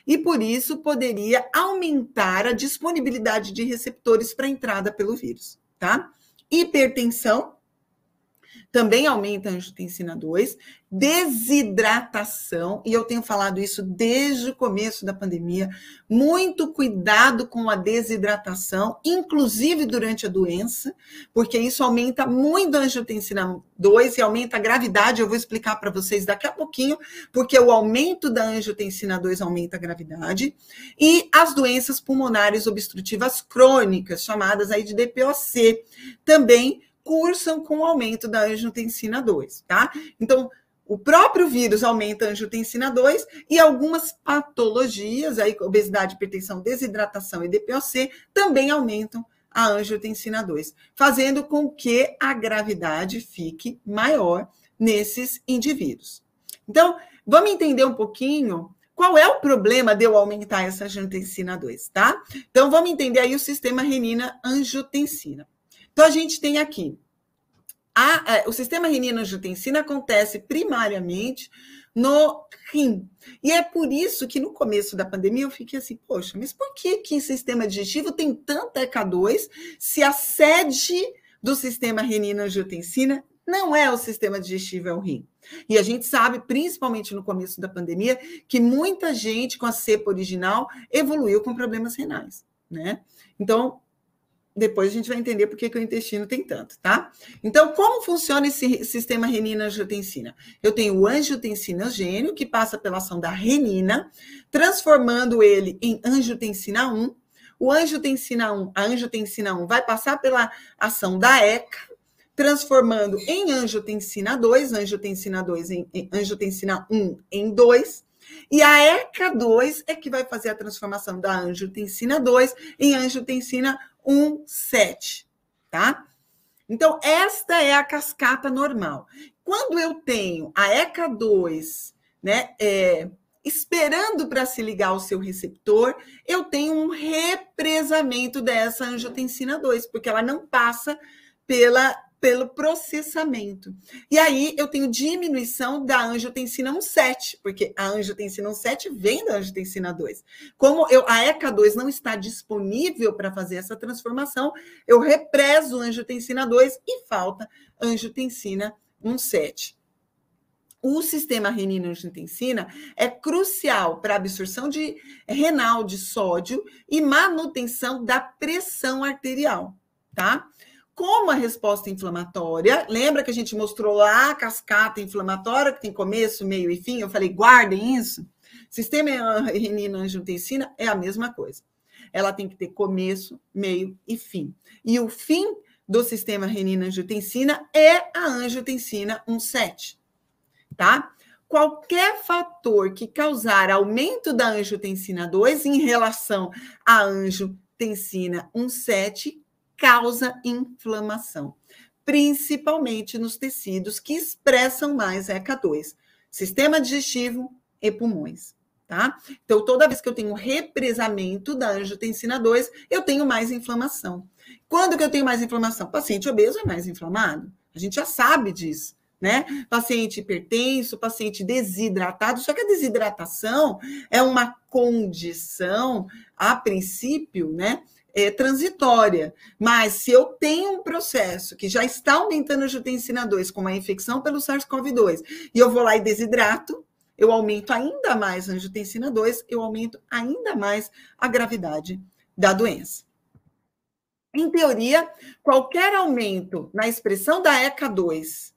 E por isso poderia aumentar a disponibilidade de receptores para entrada pelo vírus, tá? Hipertensão, também aumenta a angiotensina 2, desidratação, e eu tenho falado isso desde o começo da pandemia, muito cuidado com a desidratação, inclusive durante a doença, porque isso aumenta muito a angiotensina 2 e aumenta a gravidade, eu vou explicar para vocês daqui a pouquinho, porque o aumento da angiotensina 2 aumenta a gravidade, e as doenças pulmonares obstrutivas crônicas, chamadas aí de DPOC, também cursam com o aumento da angiotensina 2, tá? Então, o próprio vírus aumenta a angiotensina 2 e algumas patologias, aí obesidade, hipertensão, desidratação e DPOC, também aumentam a angiotensina 2, fazendo com que a gravidade fique maior nesses indivíduos. Então, vamos entender um pouquinho qual é o problema de eu aumentar essa angiotensina 2, tá? Então, vamos entender aí o sistema renina-angiotensina. Então, a gente tem aqui a, a, o sistema renina-angiotensina acontece primariamente no rim. E é por isso que no começo da pandemia eu fiquei assim, poxa, mas por que que sistema digestivo tem tanta ECA2 se a sede do sistema renina-angiotensina não é o sistema digestivo, é o rim? E a gente sabe, principalmente no começo da pandemia, que muita gente com a cepa original evoluiu com problemas renais, né? Então, depois a gente vai entender por que, o intestino tem tanto, tá? Então, como funciona esse sistema renina-angiotensina? Eu tenho o angiotensinogênio, que passa pela ação da renina, transformando ele em angiotensina 1. O angiotensina 1, a angiotensina 1 vai passar pela ação da ECA, transformando em angiotensina 2, angiotensina 2 em, em angiotensina 1 em 2. E a ECA2 é que vai fazer a transformação da angiotensina 2 em angiotensina 1, 7, tá? Então, esta é a cascata normal. Quando eu tenho a ECA2, né, é, esperando para se ligar ao seu receptor, eu tenho um represamento dessa angiotensina 2, porque ela não passa pela pelo processamento. E aí eu tenho diminuição da angiotensina 1,7, porque a angiotensina 1,7 vem da angiotensina 2. Como eu, a ECA2 não está disponível para fazer essa transformação, eu represo angiotensina 2 e falta angiotensina 1,7. O sistema renina-angiotensina é crucial para a absorção de renal de sódio e manutenção da pressão arterial, tá? Como a resposta inflamatória, lembra que a gente mostrou lá a cascata inflamatória, que tem começo, meio e fim? Eu falei, guardem isso. Sistema renina-angiotensina é a mesma coisa. Ela tem que ter começo, meio e fim. E o fim do sistema renina-angiotensina é a angiotensina 1,7, tá? Qualquer fator que causar aumento da angiotensina 2 em relação à angiotensina 1,7 causa inflamação, principalmente nos tecidos que expressam mais ECA2, sistema digestivo e pulmões, tá? Então, toda vez que eu tenho represamento da angiotensina 2, eu tenho mais inflamação. Quando que eu tenho mais inflamação? Paciente obeso é mais inflamado. A gente já sabe disso, né? Paciente hipertenso, paciente desidratado, só que a desidratação é uma condição, a princípio, né? É, transitória. Mas se eu tenho um processo que já está aumentando a angiotensina 2 com uma infecção pelo SARS-CoV-2 e eu vou lá e desidrato, eu aumento ainda mais a angiotensina 2, eu aumento ainda mais a gravidade da doença. Em teoria, qualquer aumento na expressão da ECA2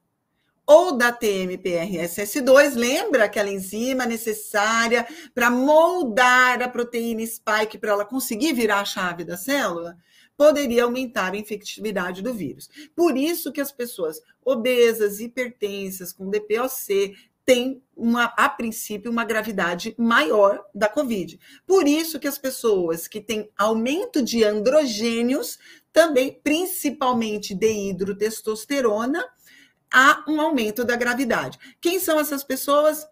ou da TMPRSS2, lembra aquela enzima necessária para moldar a proteína spike para ela conseguir virar a chave da célula? Poderia aumentar a infectividade do vírus. Por isso que as pessoas obesas, hipertensas, com DPOC, tem uma, a princípio, uma gravidade maior da Covid. Por isso que as pessoas que têm aumento de androgênios, também, principalmente de hidrotestosterona, há um aumento da gravidade. Quem são essas pessoas?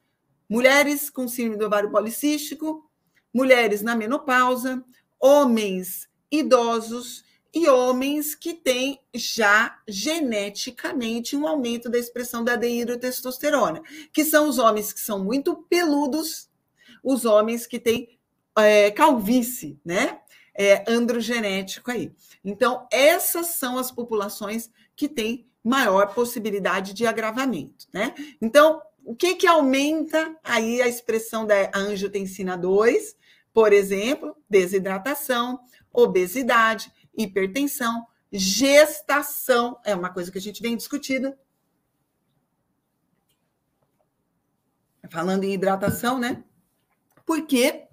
Mulheres com síndrome do ovário policístico, mulheres na menopausa, homens idosos e homens que têm já geneticamente um aumento da expressão da dehidrotestosterona, que são os homens que são muito peludos, os homens que têm é, calvície, né? É, androgenético aí. Então, essas são as populações que têm maior possibilidade de agravamento, né? Então, o que que aumenta aí a expressão da angiotensina 2? Por exemplo, desidratação, obesidade, hipertensão, gestação, é uma coisa que a gente vem discutindo. Falando em hidratação, né? Porque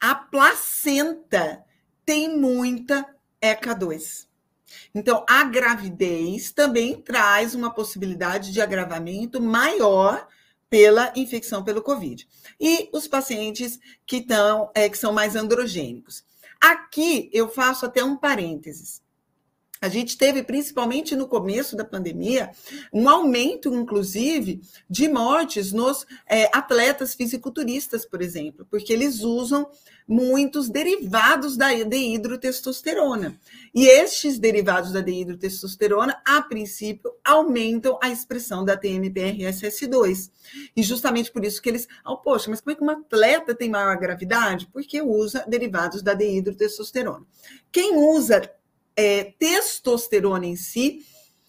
a placenta tem muita ECA2. Então, a gravidez também traz uma possibilidade de agravamento maior pela infecção pelo Covid. E os pacientes que, tão, é, que são mais androgênicos. Aqui eu faço até um parênteses. A gente teve, principalmente no começo da pandemia, um aumento, inclusive, de mortes nos é, atletas fisiculturistas, por exemplo, porque eles usam muitos derivados da dehidrotestosterona. E estes derivados da dehidrotestosterona, a princípio, aumentam a expressão da TMPRSS2. E justamente por isso que eles, oh, poxa, mas como é que um atleta tem maior gravidade? Porque usa derivados da dehidrotestosterona. Quem usa é, testosterona em si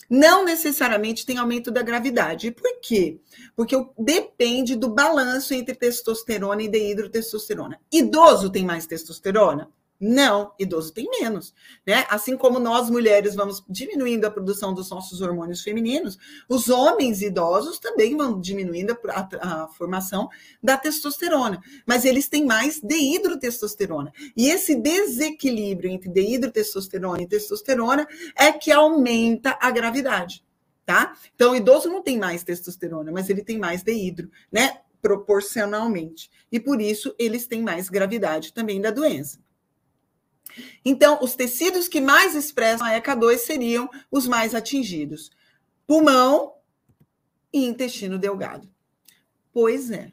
não necessariamente tem aumento da gravidade. Por quê? Porque depende do balanço entre testosterona e dehidrotestosterona. Idoso tem mais testosterona? Não, idoso tem menos, né? Assim como nós mulheres vamos diminuindo a produção dos nossos hormônios femininos, os homens idosos também vão diminuindo a, a, a formação da testosterona, mas eles têm mais dehidrotestosterona. E esse desequilíbrio entre dehidrotestosterona e testosterona é que aumenta a gravidade, tá? Então, o idoso não tem mais testosterona, mas ele tem mais dehidro, né? Proporcionalmente. E por isso eles têm mais gravidade também da doença. Então, os tecidos que mais expressam a ECA2 seriam os mais atingidos: pulmão e intestino delgado. Pois é,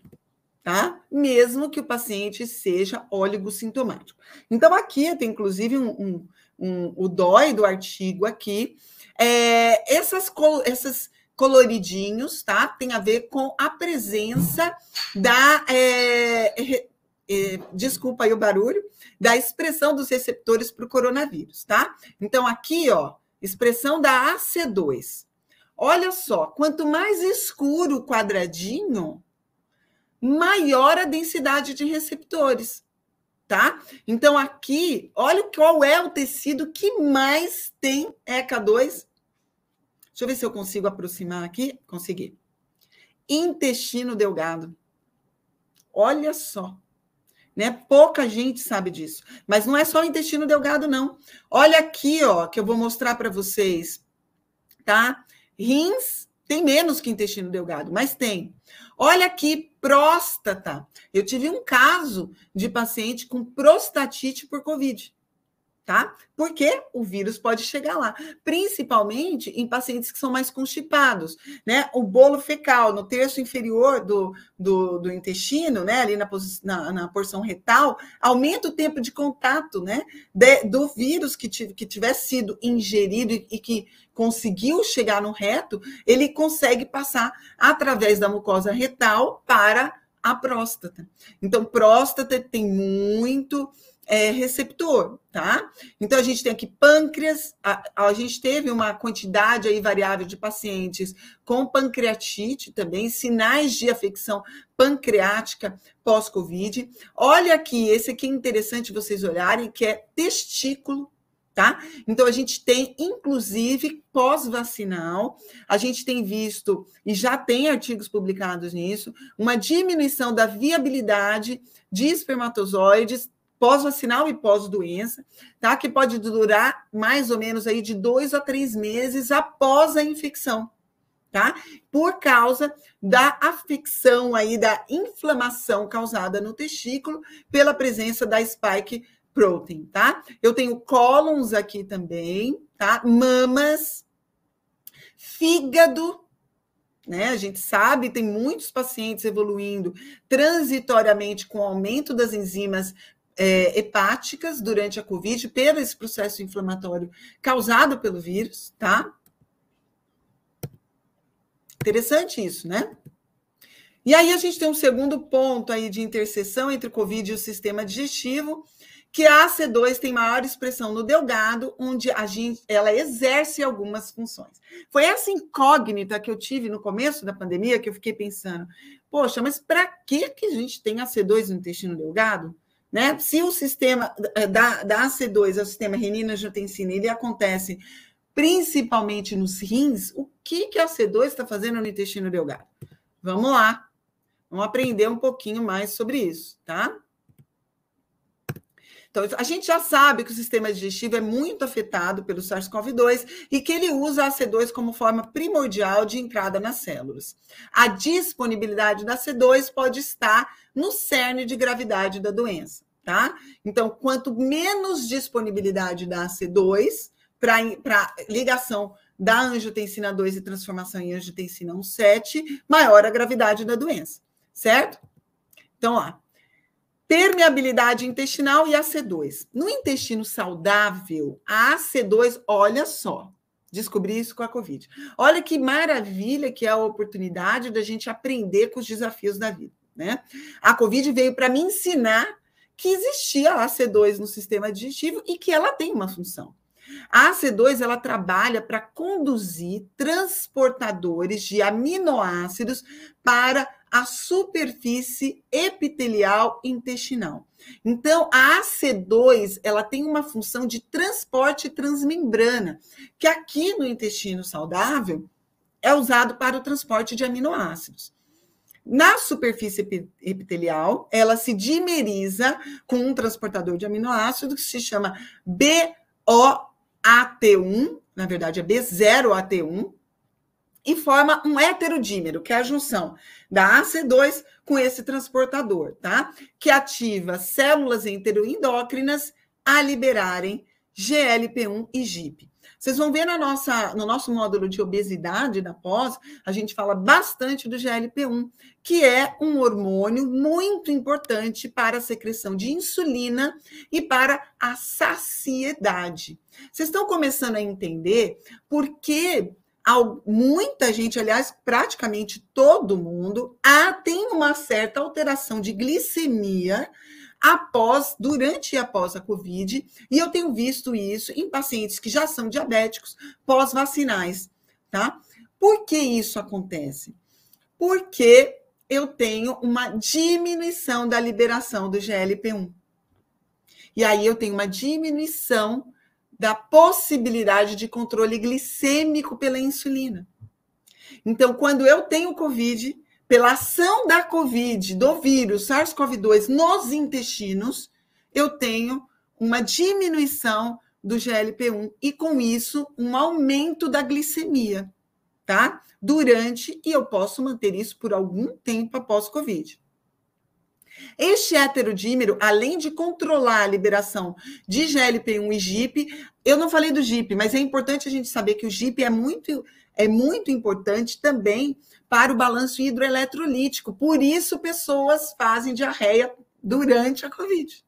tá? Mesmo que o paciente seja sintomático. Então, aqui tem inclusive um, um, um, o DOI do artigo aqui. É, essas, essas coloridinhos, tá? Tem a ver com a presença da é, desculpa aí o barulho, da expressão dos receptores para o coronavírus, tá? Então, aqui, ó, expressão da AC2. Olha só, quanto mais escuro o quadradinho, maior a densidade de receptores, tá? Então, aqui, olha qual é o tecido que mais tem ECA2. Deixa eu ver se eu consigo aproximar aqui. Consegui. Intestino delgado. Olha só. Né? Pouca gente sabe disso. Mas não é só o intestino delgado, não. Olha aqui, ó, que eu vou mostrar para vocês, tá? Rins tem menos que intestino delgado, mas tem. Olha aqui, próstata. Eu tive um caso de paciente com prostatite por Covid. Tá? Porque o vírus pode chegar lá, principalmente em pacientes que são mais constipados, né? O bolo fecal no terço inferior do, do, do intestino, né? Ali na, na, na, porção retal, aumenta o tempo de contato, né? De, do vírus que, que tiver sido ingerido e, e que conseguiu chegar no reto, ele consegue passar através da mucosa retal para a próstata. Então, próstata tem muito é, receptor, tá? Então a gente tem aqui pâncreas, a, a, gente teve uma quantidade aí variável de pacientes com pancreatite também, sinais de afecção pancreática pós-Covid. Olha aqui, esse aqui é interessante vocês olharem, que é testículo. Tá? Então, a gente tem, inclusive, pós-vacinal, a gente tem visto, e já tem artigos publicados nisso, uma diminuição da viabilidade de espermatozoides pós-vacinal e pós-doença, tá? Que pode durar mais ou menos aí de dois a três meses após a infecção, tá? Por causa da afecção aí, da inflamação causada no testículo pela presença da spike protein, tá? Eu tenho cólons aqui também, tá? Mamas, fígado, né? A gente sabe, tem muitos pacientes evoluindo transitoriamente com aumento das enzimas é, hepáticas durante a Covid, pelo esse processo inflamatório causado pelo vírus, tá? Interessante isso, né? E aí a gente tem um segundo ponto aí de interseção entre Covid e o sistema digestivo, que a AC2 tem maior expressão no delgado, onde a gente, ela exerce algumas funções. Foi essa incógnita que eu tive no começo da pandemia que eu fiquei pensando, poxa, mas para que que a gente tem AC2 no intestino delgado? Né? Se o sistema eh, da, da AC2 é o sistema renina-angiotensina, ele acontece principalmente nos rins, o que, que a AC2 está fazendo no intestino delgado? Vamos lá, vamos aprender um pouquinho mais sobre isso, tá? Então, a gente já sabe que o sistema digestivo é muito afetado pelo SARS-CoV-2 e que ele usa a C2 como forma primordial de entrada nas células. A disponibilidade da C2 pode estar no cerne de gravidade da doença, tá? Então, quanto menos disponibilidade da C2 para ligação da angiotensina 2 e transformação em angiotensina 1,7, maior a gravidade da doença, certo? Então, ó, permeabilidade intestinal e AC2. No intestino saudável, a AC2, olha só, descobri isso com a Covid. Olha que maravilha que é a oportunidade da gente aprender com os desafios da vida, né? A Covid veio para me ensinar que existia a AC2 no sistema digestivo e que ela tem uma função. A AC2 ela trabalha para conduzir transportadores de aminoácidos para a superfície epitelial intestinal. Então, a AC2, ela tem uma função de transporte transmembrana, que aqui no intestino saudável é usado para o transporte de aminoácidos. Na superfície epitelial, ela se dimeriza com um transportador de aminoácidos que se chama BOAT1, na verdade é B0AT1, e forma um heterodímero, que é a junção da AC2 com esse transportador, tá? Que ativa células enteroendócrinas a liberarem GLP-1 e GIP. Vocês vão ver na nossa, no nosso módulo de obesidade da pós, a gente fala bastante do GLP-1, que é um hormônio muito importante para a secreção de insulina e para a saciedade. Vocês estão começando a entender por que muita gente, aliás, praticamente todo mundo, ah, tem uma certa alteração de glicemia após, durante e após a Covid, e eu tenho visto isso em pacientes que já são diabéticos pós-vacinais, tá? Por que isso acontece? Porque eu tenho uma diminuição da liberação do GLP-1. E aí eu tenho uma diminuição da possibilidade de controle glicêmico pela insulina. Então, quando eu tenho Covid, pela ação da Covid, do vírus SARS-CoV-2 nos intestinos, eu tenho uma diminuição do GLP-1 e, com isso, um aumento da glicemia, tá? Durante, e eu posso manter isso por algum tempo após Covid. Este heterodímero, além de controlar a liberação de GLP-1 e GIP, eu não falei do GIP, mas é importante a gente saber que o GIP é muito, é muito importante também para o balanço hidroeletrolítico. Por isso, pessoas fazem diarreia durante a COVID,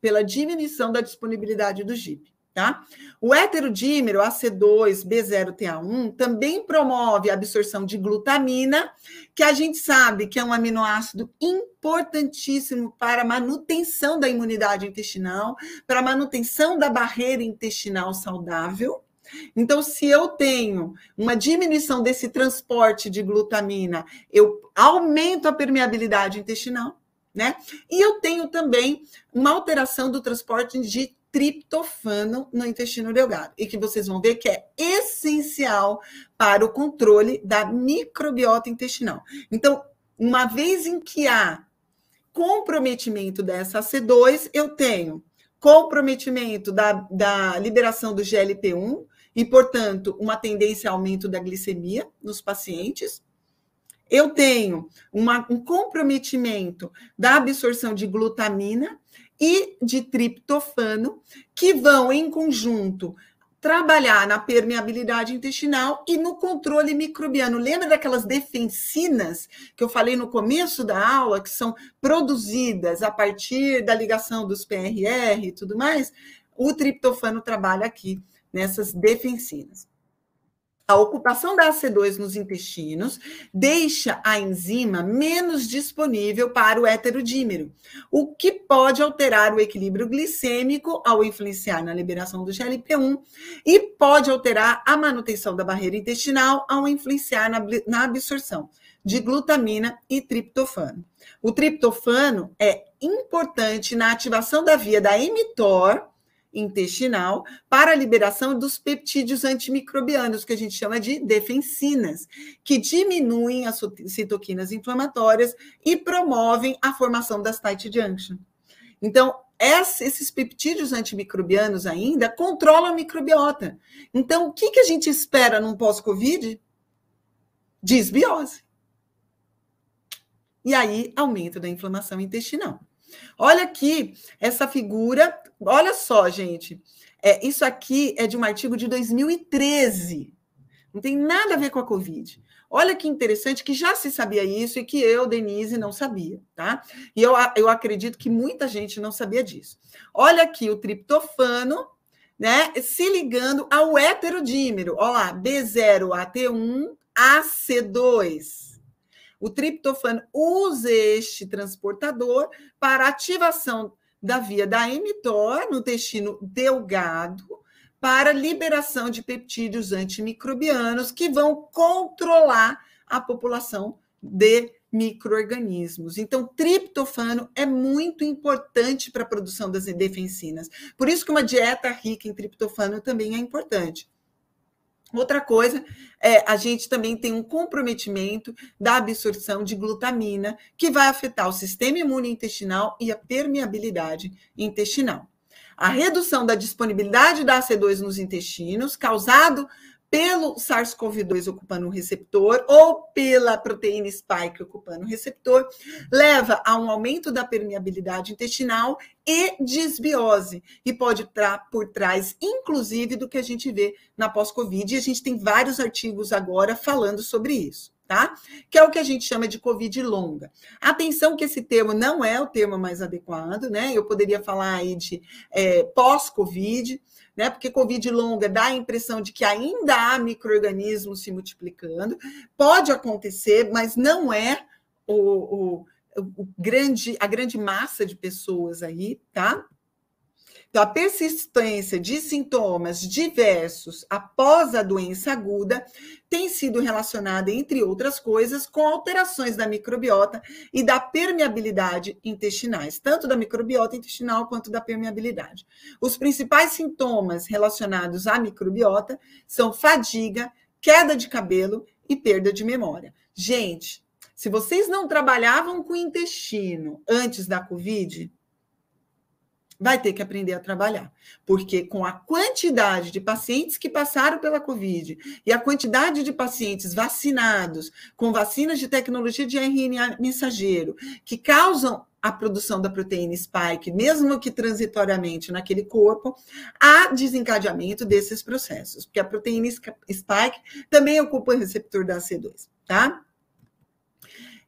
pela diminuição da disponibilidade do GIP. Tá? O heterodímero AC2B0TA1 também promove a absorção de glutamina, que a gente sabe que é um aminoácido importantíssimo para a manutenção da imunidade intestinal, para a manutenção da barreira intestinal saudável. Então, se eu tenho uma diminuição desse transporte de glutamina, eu aumento a permeabilidade intestinal, né? E eu tenho também uma alteração do transporte de triptofano no intestino delgado e que vocês vão ver que é essencial para o controle da microbiota intestinal. Então, uma vez em que há comprometimento dessa C2, eu tenho comprometimento da, da liberação do GLP-1 e, portanto, uma tendência a aumento da glicemia nos pacientes. Eu tenho uma, um comprometimento da absorção de glutamina e de triptofano, que vão em conjunto trabalhar na permeabilidade intestinal e no controle microbiano. Lembra daquelas defensinas que eu falei no começo da aula, que são produzidas a partir da ligação dos PRR e tudo mais? O triptofano trabalha aqui nessas defensinas. A ocupação da AC2 nos intestinos deixa a enzima menos disponível para o heterodímero, o que pode alterar o equilíbrio glicêmico ao influenciar na liberação do GLP-1 e pode alterar a manutenção da barreira intestinal ao influenciar na, na absorção de glutamina e triptofano. O triptofano é importante na ativação da via da mTOR, intestinal para a liberação dos peptídeos antimicrobianos, que a gente chama de defensinas, que diminuem as citoquinas inflamatórias e promovem a formação das tight junction. Então, esses peptídeos antimicrobianos ainda controlam a microbiota. Então, o que, a gente espera num pós-Covid? Disbiose. E aí, aumento da inflamação intestinal. Olha aqui essa figura. Olha só, gente. É, isso aqui é de um artigo de 2013. Não tem nada a ver com a Covid. Olha que interessante que já se sabia isso e que eu, Denise, não sabia, tá? E eu, eu acredito que muita gente não sabia disso. Olha aqui o triptofano, né? Se ligando ao heterodímero. Olha lá, B0AT1, AC2. O triptofano usa este transportador para ativação da via da mTOR no intestino delgado para liberação de peptídeos antimicrobianos que vão controlar a população de microorganismos. Então, triptofano é muito importante para a produção das defensinas. Por isso que uma dieta rica em triptofano também é importante. Outra coisa é a gente também tem um comprometimento da absorção de glutamina, que vai afetar o sistema imune intestinal e a permeabilidade intestinal. A redução da disponibilidade da AC2 nos intestinos, causado pelo SARS-CoV-2 ocupando o receptor ou pela proteína spike ocupando o receptor, leva a um aumento da permeabilidade intestinal e desbiose, e pode estar por trás, inclusive, do que a gente vê na pós-Covid, e a gente tem vários artigos agora falando sobre isso. Tá? Que é o que a gente chama de Covid longa. Atenção que esse termo não é o termo mais adequado, né? Eu poderia falar aí de é, pós-Covid, né? Porque Covid longa dá a impressão de que ainda há micro-organismos se multiplicando. Pode acontecer, mas não é o, o, o grande, a grande massa de pessoas aí, tá? Então, a persistência de sintomas diversos após a doença aguda tem sido relacionada, entre outras coisas, com alterações da microbiota e da permeabilidade intestinais, tanto da microbiota intestinal quanto da permeabilidade. Os principais sintomas relacionados à microbiota são fadiga, queda de cabelo e perda de memória. Gente, se vocês não trabalhavam com o intestino antes da Covid, vai ter que aprender a trabalhar. Porque com a quantidade de pacientes que passaram pela Covid e a quantidade de pacientes vacinados com vacinas de tecnologia de RNA mensageiro, que causam a produção da proteína spike, mesmo que transitoriamente naquele corpo, há desencadeamento desses processos, porque a proteína spike também ocupa o receptor da AC2, tá?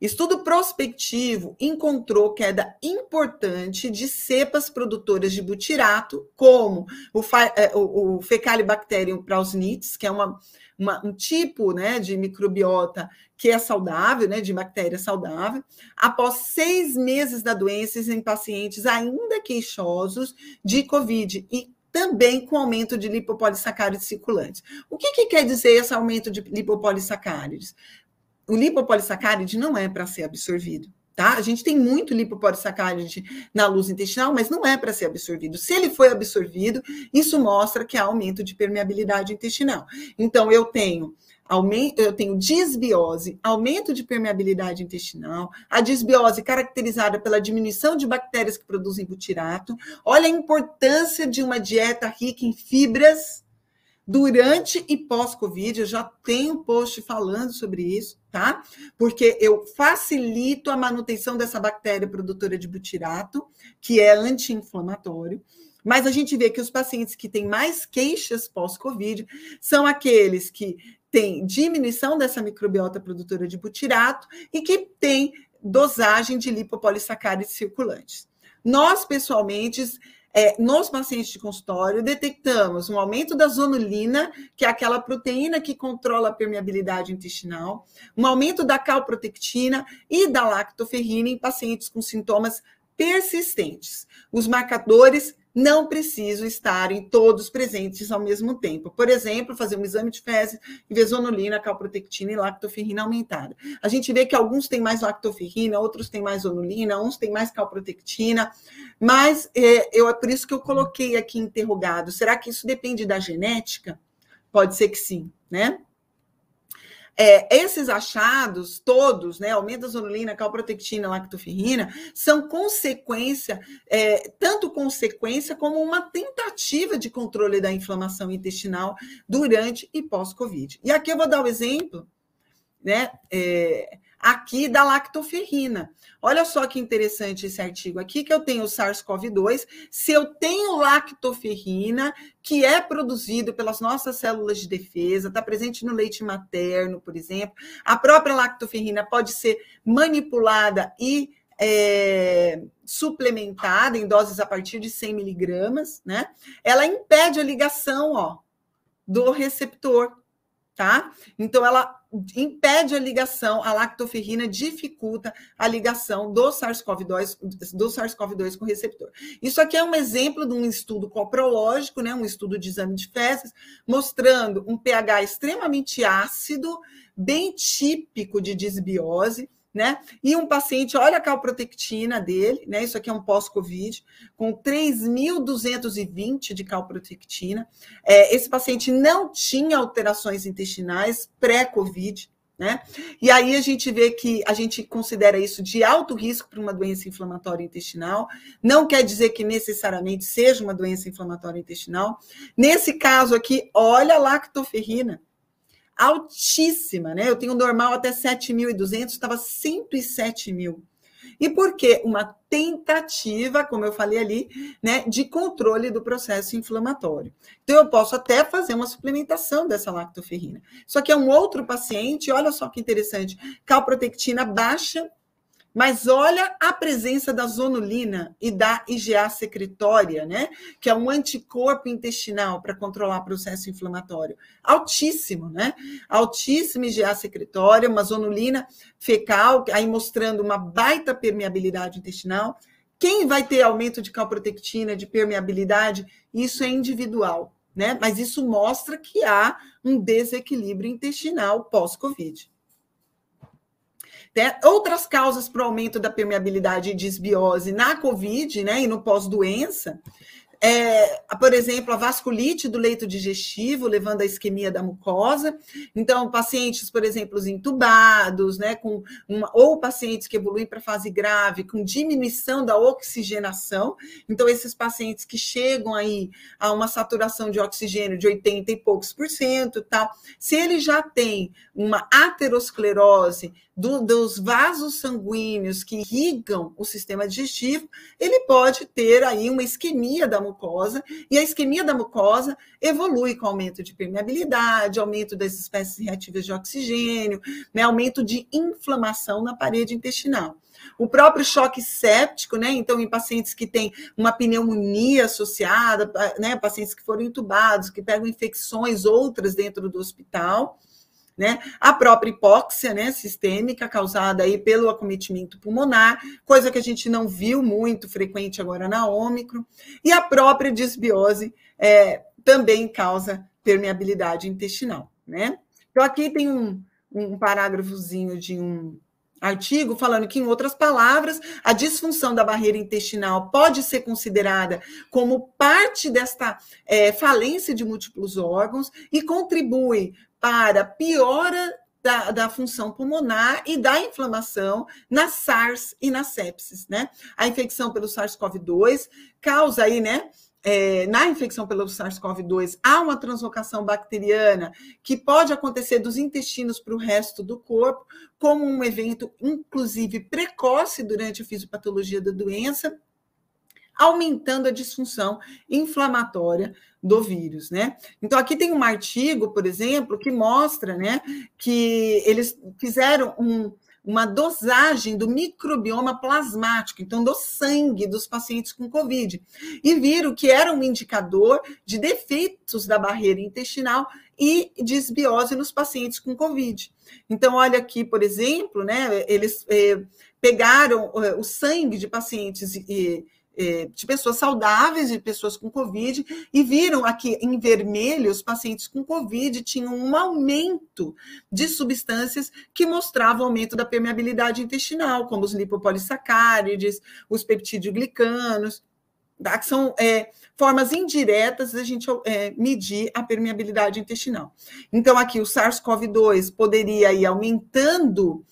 Estudo prospectivo encontrou queda importante de cepas produtoras de butirato, como o, é, o, Fecalibacterium prausnitis, que é uma, uma, um tipo né, de microbiota que é saudável, né, de bactéria saudável, após seis meses da doença em pacientes ainda queixosos de Covid e também com aumento de lipopolissacárides circulantes. O que, que quer dizer esse aumento de lipopolissacárides? O lipopolissacáride não é para ser absorvido. Tá? A gente tem muito lipopolissacáride na luz intestinal, mas não é para ser absorvido. Se ele foi absorvido, isso mostra que há aumento de permeabilidade intestinal. Então, eu tenho aumento, eu tenho disbiose, aumento de permeabilidade intestinal, a disbiose caracterizada pela diminuição de bactérias que produzem butirato. Olha a importância de uma dieta rica em fibras durante e pós-Covid. Eu já tenho post falando sobre isso, tá? Porque eu facilito a manutenção dessa bactéria produtora de butirato, que é anti-inflamatório. Mas a gente vê que os pacientes que têm mais queixas pós-Covid são aqueles que têm diminuição dessa microbiota produtora de butirato e que têm dosagem de lipopolissacárides circulantes. Nós, pessoalmente, é, nos pacientes de consultório, detectamos um aumento da zonulina, que é aquela proteína que controla a permeabilidade intestinal, um aumento da calprotectina e da lactoferrina em pacientes com sintomas persistentes. Os marcadores não precisam estarem todos presentes ao mesmo tempo. Por exemplo, fazer um exame de fezes e ver zonulina, calprotectina e lactoferrina aumentada. A gente vê que alguns têm mais lactoferrina, outros têm mais zonulina, uns têm mais calprotectina, mas é, eu, é por isso que eu coloquei aqui interrogado. Será que isso depende da genética? Pode ser que sim, né? É, esses achados todos, né, aumento da zonulina, calprotectina, lactoferrina, são consequência, é, tanto consequência como uma tentativa de controle da inflamação intestinal durante e pós-Covid. E aqui eu vou dar o um exemplo, né, é, aqui da lactoferrina. Olha só que interessante esse artigo aqui, que eu tenho o SARS-CoV-2. Se eu tenho lactoferrina, que é produzido pelas nossas células de defesa, está presente no leite materno, por exemplo, a própria lactoferrina pode ser manipulada e é, suplementada em doses a partir de 100 miligramas, né? Ela impede a ligação, ó, do receptor, tá? Então, ela impede a ligação, a lactoferrina dificulta a ligação do SARS-CoV-2 do SARS-CoV-2 com o receptor. Isso aqui é um exemplo de um estudo coprológico, né, um estudo de exame de fezes, mostrando um pH extremamente ácido, bem típico de disbiose, né? E um paciente, olha a calprotectina dele, né? Isso aqui é um pós-Covid, com 3.220 de calprotectina. É, esse paciente não tinha alterações intestinais pré-Covid, né? E aí a gente vê que a gente considera isso de alto risco para uma doença inflamatória intestinal. Não quer dizer que necessariamente seja uma doença inflamatória intestinal. Nesse caso aqui, olha a lactoferrina altíssima, né? Eu tenho normal até 7.200, estava 107 mil. E por quê? Uma tentativa, como eu falei ali, né, de controle do processo inflamatório. Então, eu posso até fazer uma suplementação dessa lactoferrina. Só que é um outro paciente, olha só que interessante, calprotectina baixa mas olha a presença da zonulina e da IgA secretória, né? Que é um anticorpo intestinal para controlar o processo inflamatório. Altíssimo, né? Altíssima IgA secretória, uma zonulina fecal, aí mostrando uma baita permeabilidade intestinal. Quem vai ter aumento de calprotectina, de permeabilidade? Isso é individual, né? Mas isso mostra que há um desequilíbrio intestinal pós-Covid. Né? Outras causas para o aumento da permeabilidade e desbiose na COVID né, e no pós-doença é, por exemplo, a vasculite do leito digestivo, levando à isquemia da mucosa. Então, pacientes, por exemplo, intubados, né, com uma, ou pacientes que evoluem para fase grave, com diminuição da oxigenação. Então, esses pacientes que chegam aí a uma saturação de oxigênio de 80 e poucos por cento, tal, se ele já tem uma aterosclerose do, dos vasos sanguíneos que irrigam o sistema digestivo, ele pode ter aí uma isquemia da mucosa, e a isquemia da mucosa evolui com aumento de permeabilidade, aumento das espécies reativas de oxigênio, né, aumento de inflamação na parede intestinal. O próprio choque séptico, né? Então, em pacientes que têm uma pneumonia associada, né? Pacientes que foram intubados, que pegam infecções outras dentro do hospital, né? A própria hipóxia né, sistêmica causada aí pelo acometimento pulmonar, coisa que a gente não viu muito frequente agora na Ômicron, e a própria disbiose é, também causa permeabilidade intestinal. Né? Então, aqui tem um, um parágrafozinho de um artigo falando que, em outras palavras, a disfunção da barreira intestinal pode ser considerada como parte desta é, falência de múltiplos órgãos e contribui para piora da, da, função pulmonar e da inflamação na SARS e na sepsis, né? A infecção pelo SARS-CoV-2 causa aí, né? É, na infecção pelo SARS-CoV-2 há uma translocação bacteriana que pode acontecer dos intestinos para o resto do corpo, como um evento, inclusive, precoce durante a fisiopatologia da doença, aumentando a disfunção inflamatória do vírus, né? Então aqui tem um artigo, por exemplo, que mostra, né, que eles fizeram um, uma dosagem do microbioma plasmático, então do sangue dos pacientes com COVID, e viram que era um indicador de defeitos da barreira intestinal e disbiose nos pacientes com COVID. Então, olha aqui, por exemplo, né, eles eh, pegaram eh, o sangue de pacientes eh, de pessoas saudáveis, de pessoas com Covid, e viram aqui em vermelho os pacientes com Covid tinham um aumento de substâncias que mostravam aumento da permeabilidade intestinal, como os lipopolissacárides, os peptidoglicanos, tá? que são é, formas indiretas da gente é, medir a permeabilidade intestinal. Então, aqui o SARS-CoV-2 poderia ir aumentando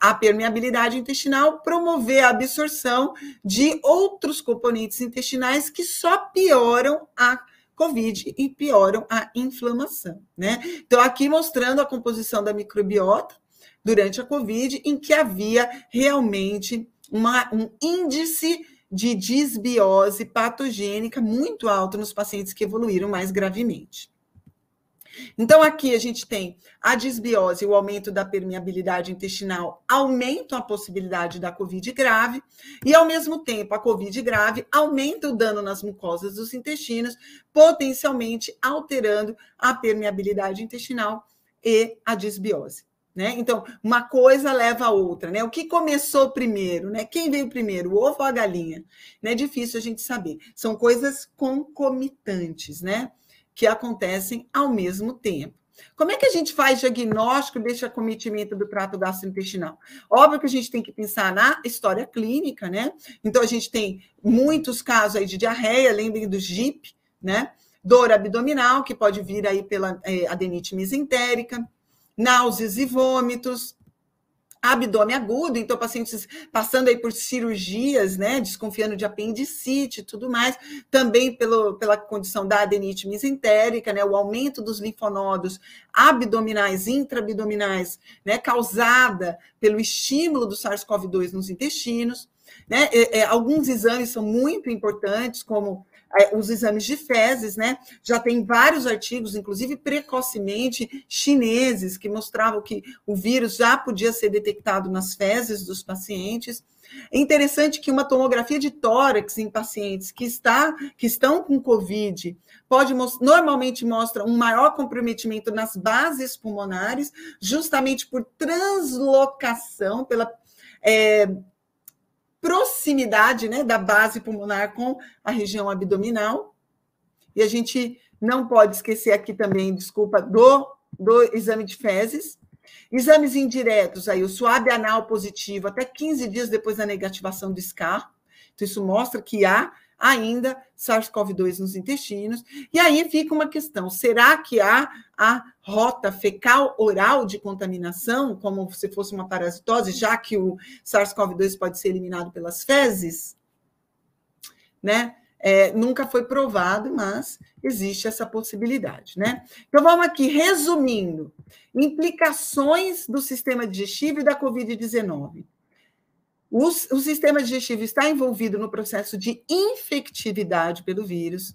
a permeabilidade intestinal, promover a absorção de outros componentes intestinais que só pioram a COVID e pioram a inflamação, né? Então, aqui mostrando a composição da microbiota durante a COVID, em que havia realmente uma, um índice de disbiose patogênica muito alto nos pacientes que evoluíram mais gravemente. Então, aqui a gente tem a disbiose, o aumento da permeabilidade intestinal, aumentam a possibilidade da COVID grave, e ao mesmo tempo, a COVID grave aumenta o dano nas mucosas dos intestinos, potencialmente alterando a permeabilidade intestinal e a disbiose. Né? Então, uma coisa leva a outra, né? O que começou primeiro, né? Quem veio primeiro, o ovo ou a galinha? É difícil a gente saber. São coisas concomitantes, né? Que acontecem ao mesmo tempo. Como é que a gente faz diagnóstico desse acometimento do trato gastrointestinal? Óbvio que a gente tem que pensar na história clínica, né? Então, a gente tem muitos casos aí de diarreia, lembrem do GIP, né? Dor abdominal, que pode vir aí pela é, adenite mesentérica, náuseas e vômitos, abdômen agudo, então pacientes passando aí por cirurgias, né, desconfiando de apendicite e tudo mais, também pelo, pela condição da adenite mesentérica, né, o aumento dos linfonodos abdominais, intraabdominais, né, causada pelo estímulo do SARS-CoV-2 nos intestinos, né, é, é, alguns exames são muito importantes, como os exames de fezes, né? Já tem vários artigos, inclusive precocemente chineses, que mostravam que o vírus já podia ser detectado nas fezes dos pacientes. É interessante que uma tomografia de tórax em pacientes que, está, que estão com Covid pode normalmente mostra um maior comprometimento nas bases pulmonares, justamente por translocação, pela é, proximidade né, da base pulmonar com a região abdominal. E a gente não pode esquecer aqui também, desculpa, do, do exame de fezes. Exames indiretos, aí o suave anal positivo até 15 dias depois da negativação do SCAR. Então, isso mostra que há ainda SARS-CoV-2 nos intestinos. E aí fica uma questão: será que há a rota fecal oral de contaminação, como se fosse uma parasitose, já que o SARS-CoV-2 pode ser eliminado pelas fezes? Né? É, nunca foi provado, mas existe essa possibilidade, né? Então vamos aqui, resumindo: implicações do sistema digestivo e da Covid-19. O, o sistema digestivo está envolvido no processo de infectividade pelo vírus.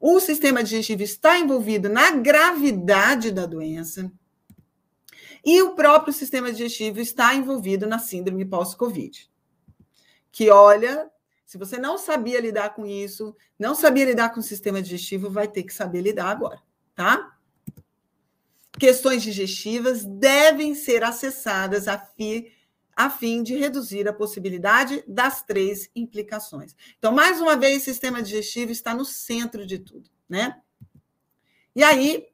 O sistema digestivo está envolvido na gravidade da doença. E o próprio sistema digestivo está envolvido na síndrome pós-Covid. Que olha, se você não sabia lidar com isso, não sabia lidar com o sistema digestivo, vai ter que saber lidar agora, tá? Questões digestivas devem ser acessadas a, fi, a fim de reduzir a possibilidade das três implicações. Então, mais uma vez, o sistema digestivo está no centro de tudo, né? E aí,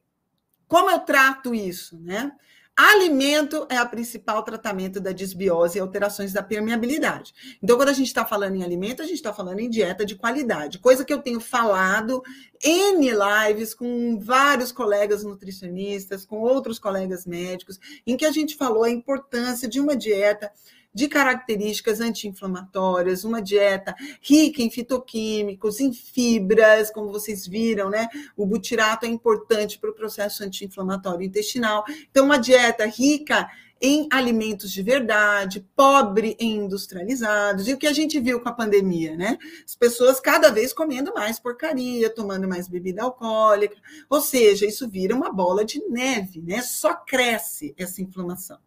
como eu trato isso, né? Alimento é o principal tratamento da desbiose e alterações da permeabilidade. Então, quando a gente está falando em alimento, a gente está falando em dieta de qualidade, coisa que eu tenho falado em lives com vários colegas nutricionistas, com outros colegas médicos, em que a gente falou a importância de uma dieta de características anti-inflamatórias, uma dieta rica em fitoquímicos, em fibras, como vocês viram, né? O butirato é importante para o processo anti-inflamatório intestinal. Então, uma dieta rica em alimentos de verdade, pobre em industrializados. E o que a gente viu com a pandemia, né? As pessoas cada vez comendo mais porcaria, tomando mais bebida alcoólica. Ou seja, isso vira uma bola de neve, né? Só cresce essa inflamação.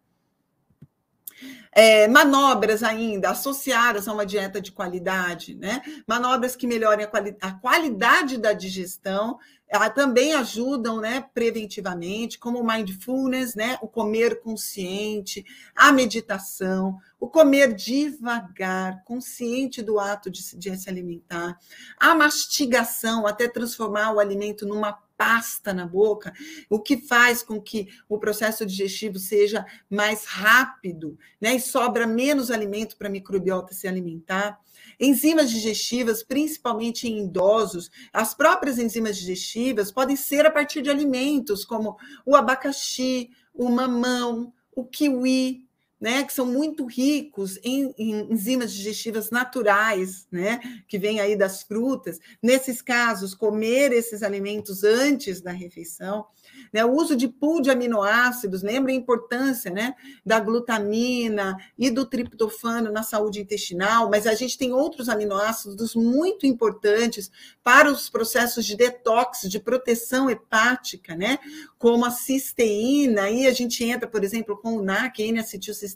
É, manobras ainda associadas a uma dieta de qualidade, né? Manobras que melhorem a, quali a qualidade da digestão, ela também ajudam, né, preventivamente, como o mindfulness, né, o comer consciente, a meditação, o comer devagar, consciente do ato de, de se alimentar, a mastigação, até transformar o alimento numa pasta na boca, o que faz com que o processo digestivo seja mais rápido, né? E sobra menos alimento para a microbiota se alimentar. Enzimas digestivas, principalmente em idosos, as próprias enzimas digestivas podem ser a partir de alimentos como o abacaxi, o mamão, o kiwi, né, que são muito ricos em, em, enzimas digestivas naturais, né, que vêm aí das frutas. Nesses casos, comer esses alimentos antes da refeição né? O uso de pool de aminoácidos, lembra a importância né, da glutamina e do triptofano na saúde intestinal, mas a gente tem outros aminoácidos muito importantes para os processos de detox, de proteção hepática, né? como a cisteína, aí a gente entra, por exemplo, com o NAC, N-acetilcisteína,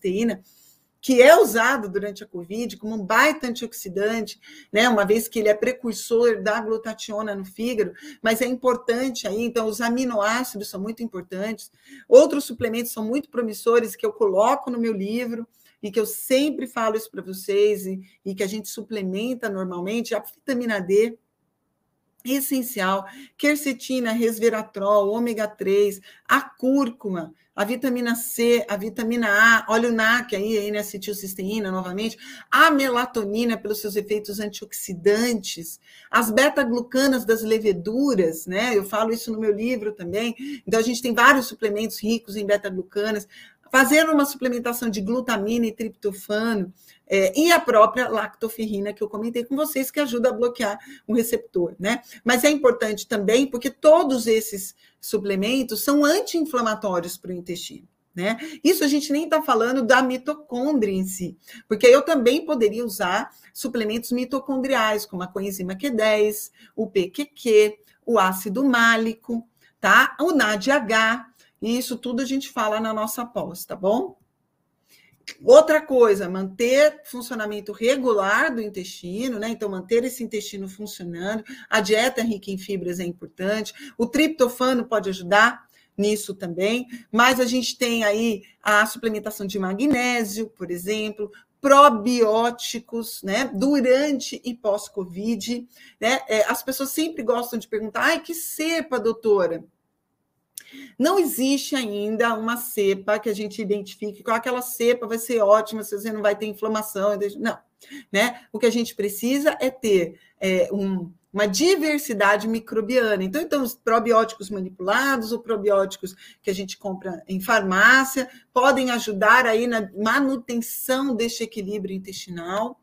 que é usado durante a Covid como um baita antioxidante, né? Uma vez que ele é precursor da glutationa no fígado, mas é importante aí, então os aminoácidos são muito importantes. Outros suplementos são muito promissores que eu coloco no meu livro e que eu sempre falo isso para vocês e, e que a gente suplementa normalmente, a vitamina D, essencial, quercetina, resveratrol, ômega 3, a cúrcuma, a vitamina C, a vitamina A, óleo NAC aí, a N-acetilcisteína novamente, a melatonina pelos seus efeitos antioxidantes, as beta-glucanas das leveduras, né? Eu falo isso no meu livro também. Então a gente tem vários suplementos ricos em beta-glucanas, fazendo uma suplementação de glutamina e triptofano, é, e a própria lactoferrina que eu comentei com vocês, que ajuda a bloquear o receptor, né? Mas é importante também porque todos esses suplementos são anti-inflamatórios para o intestino. Né? Isso a gente nem está falando da mitocôndria em si, porque eu também poderia usar suplementos mitocondriais, como a coenzima Q10, o PQQ, o ácido málico, tá? O NADH, e isso tudo a gente fala na nossa pós, tá bom? Outra coisa, manter funcionamento regular do intestino, né? Então, manter esse intestino funcionando. A dieta rica em fibras é importante. O triptofano pode ajudar nisso também. Mas a gente tem aí a suplementação de magnésio, por exemplo, probióticos, né? Durante e pós-Covid, né? É, as pessoas sempre gostam de perguntar: ai, que cepa, doutora? Não existe ainda uma cepa que a gente identifique qual aquela cepa vai ser ótima se você não vai ter inflamação. Não, né? O que a gente precisa é ter é, um, uma diversidade microbiana. Então, então, os probióticos manipulados ou probióticos que a gente compra em farmácia podem ajudar aí na manutenção deste equilíbrio intestinal.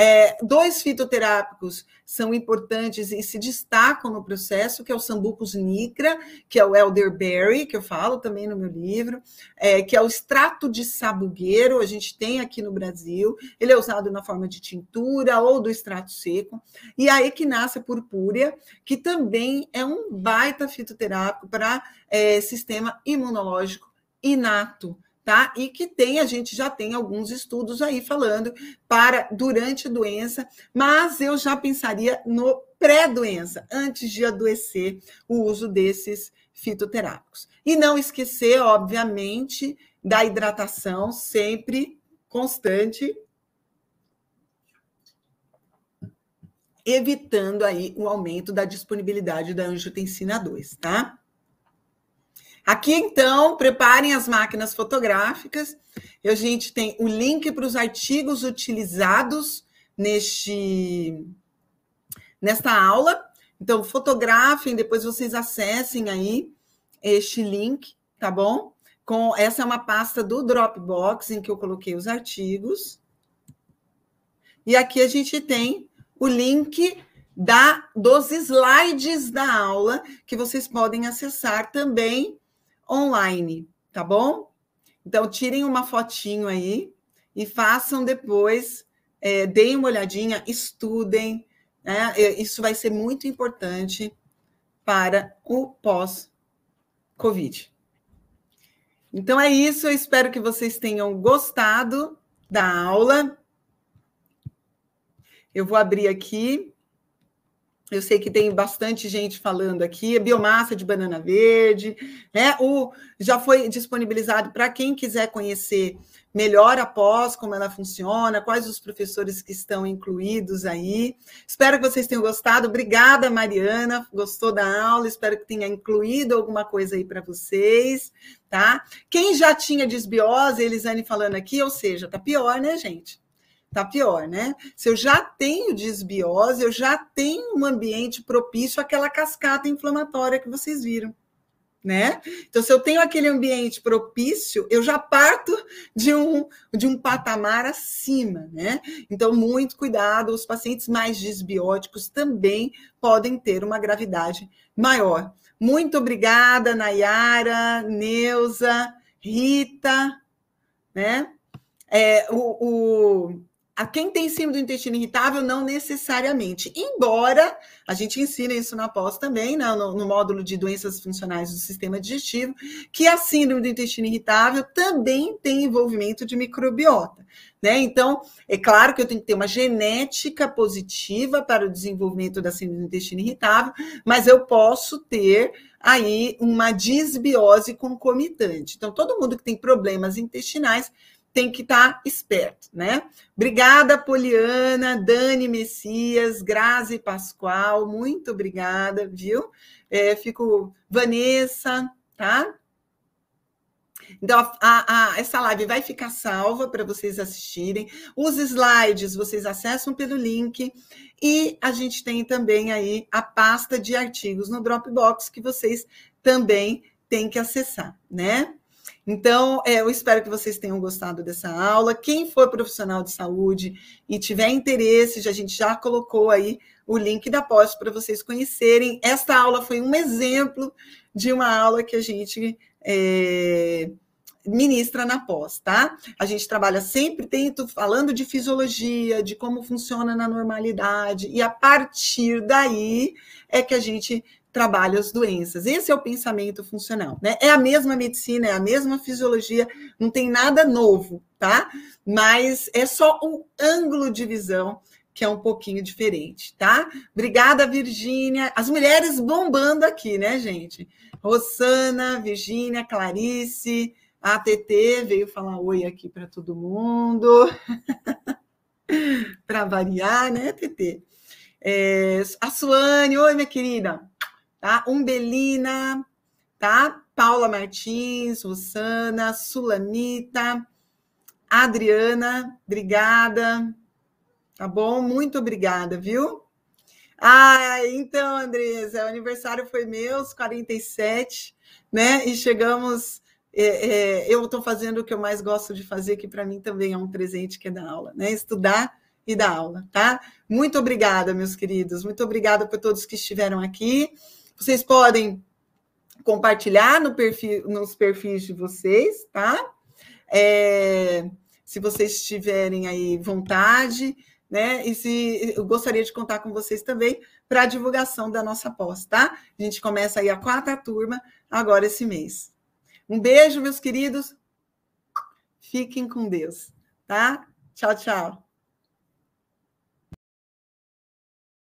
É, dois fitoterápicos são importantes e se destacam no processo, que é o Sambucus nigra, que é o elderberry, que eu falo também no meu livro, é, que é o extrato de sabugueiro, a gente tem aqui no Brasil, ele é usado na forma de tintura ou do extrato seco, e a equinácea purpúrea, que também é um baita fitoterápico para é, sistema imunológico inato, tá? E que tem, a gente já tem alguns estudos aí falando para durante a doença, mas eu já pensaria no pré-doença, antes de adoecer, o uso desses fitoterápicos. E não esquecer, obviamente, da hidratação sempre constante, evitando aí o aumento da disponibilidade da angiotensina 2, tá? Aqui, então, preparem as máquinas fotográficas. A gente tem o link para os artigos utilizados neste, nesta aula. Então, fotografem, depois vocês acessem aí este link, tá bom? Com essa é uma pasta do Dropbox em que eu coloquei os artigos. E aqui a gente tem o link da dos slides da aula que vocês podem acessar também online, tá bom? Então, tirem uma fotinho aí e façam depois, é, deem uma olhadinha, estudem. Né? Isso vai ser muito importante para o pós-Covid. Então é isso, eu espero que vocês tenham gostado da aula. Eu vou abrir aqui eu sei que tem bastante gente falando aqui, biomassa de banana verde, né? O, já foi disponibilizado para quem quiser conhecer melhor após como ela funciona, quais os professores que estão incluídos aí. Espero que vocês tenham gostado. Obrigada, Mariana. Gostou da aula? Espero que tenha incluído alguma coisa aí para vocês, tá? Quem já tinha desbiose, Elisane falando aqui, ou seja, tá pior, né, gente? Tá pior, né? Se eu já tenho desbiose, eu já tenho um ambiente propício àquela cascata inflamatória que vocês viram. Né? Então, se eu tenho aquele ambiente propício, eu já parto de um, de um patamar acima, né? Então, muito cuidado, os pacientes mais desbióticos também podem ter uma gravidade maior. Muito obrigada, Nayara, Neuza, Rita, né? É, o a quem tem síndrome do intestino irritável, não necessariamente. Embora a gente ensina isso na pós também, né, no, no, módulo de doenças funcionais do sistema digestivo, que a síndrome do intestino irritável também tem envolvimento de microbiota. Né? Então, é claro que eu tenho que ter uma genética positiva para o desenvolvimento da síndrome do intestino irritável, mas eu posso ter aí uma disbiose concomitante. Então, todo mundo que tem problemas intestinais tem que estar tá esperto, né? Obrigada, Poliana, Dani Messias, Grazi Pascoal, muito obrigada, viu? É, fico, Vanessa, tá? Então, a, a, essa live vai ficar salva para vocês assistirem. Os slides vocês acessam pelo link. E a gente tem também aí a pasta de artigos no Dropbox que vocês também têm que acessar, né? Então, é, eu espero que vocês tenham gostado dessa aula. Quem for profissional de saúde e tiver interesse, a gente já colocou aí o link da pós para vocês conhecerem. Esta aula foi um exemplo de uma aula que a gente é, ministra na pós, tá? A gente trabalha sempre tento falando de fisiologia, de como funciona na normalidade, e a partir daí é que a gente trabalha as doenças. Esse é o pensamento funcional, né? É a mesma medicina, é a mesma fisiologia, não tem nada novo, tá? Mas é só um ângulo de visão que é um pouquinho diferente, tá? Obrigada, Virgínia. As mulheres bombando aqui, né, gente? Rosana, Virgínia, Clarice, a TT veio falar oi aqui para todo mundo. para variar, né, TT? É, a Suane, oi, minha querida tá? Umbelina, tá? Paula Martins, Rosana, Sulanita, Adriana, obrigada. Tá bom? Muito obrigada, viu? Ah, então, Andresa, o aniversário foi meu, os 47, né? E chegamos. É, é, eu estou fazendo o que eu mais gosto de fazer, que para mim também é um presente, que é dar aula, né? Estudar e dar aula, tá? Muito obrigada, meus queridos. Muito obrigada por todos que estiveram aqui. Vocês podem compartilhar no perfil, nos perfis de vocês, tá? É, se vocês tiverem aí vontade, né? E se eu gostaria de contar com vocês também para a divulgação da nossa pós, tá? A gente começa aí a quarta turma agora esse mês. Um beijo, meus queridos. Fiquem com Deus, tá? Tchau, tchau.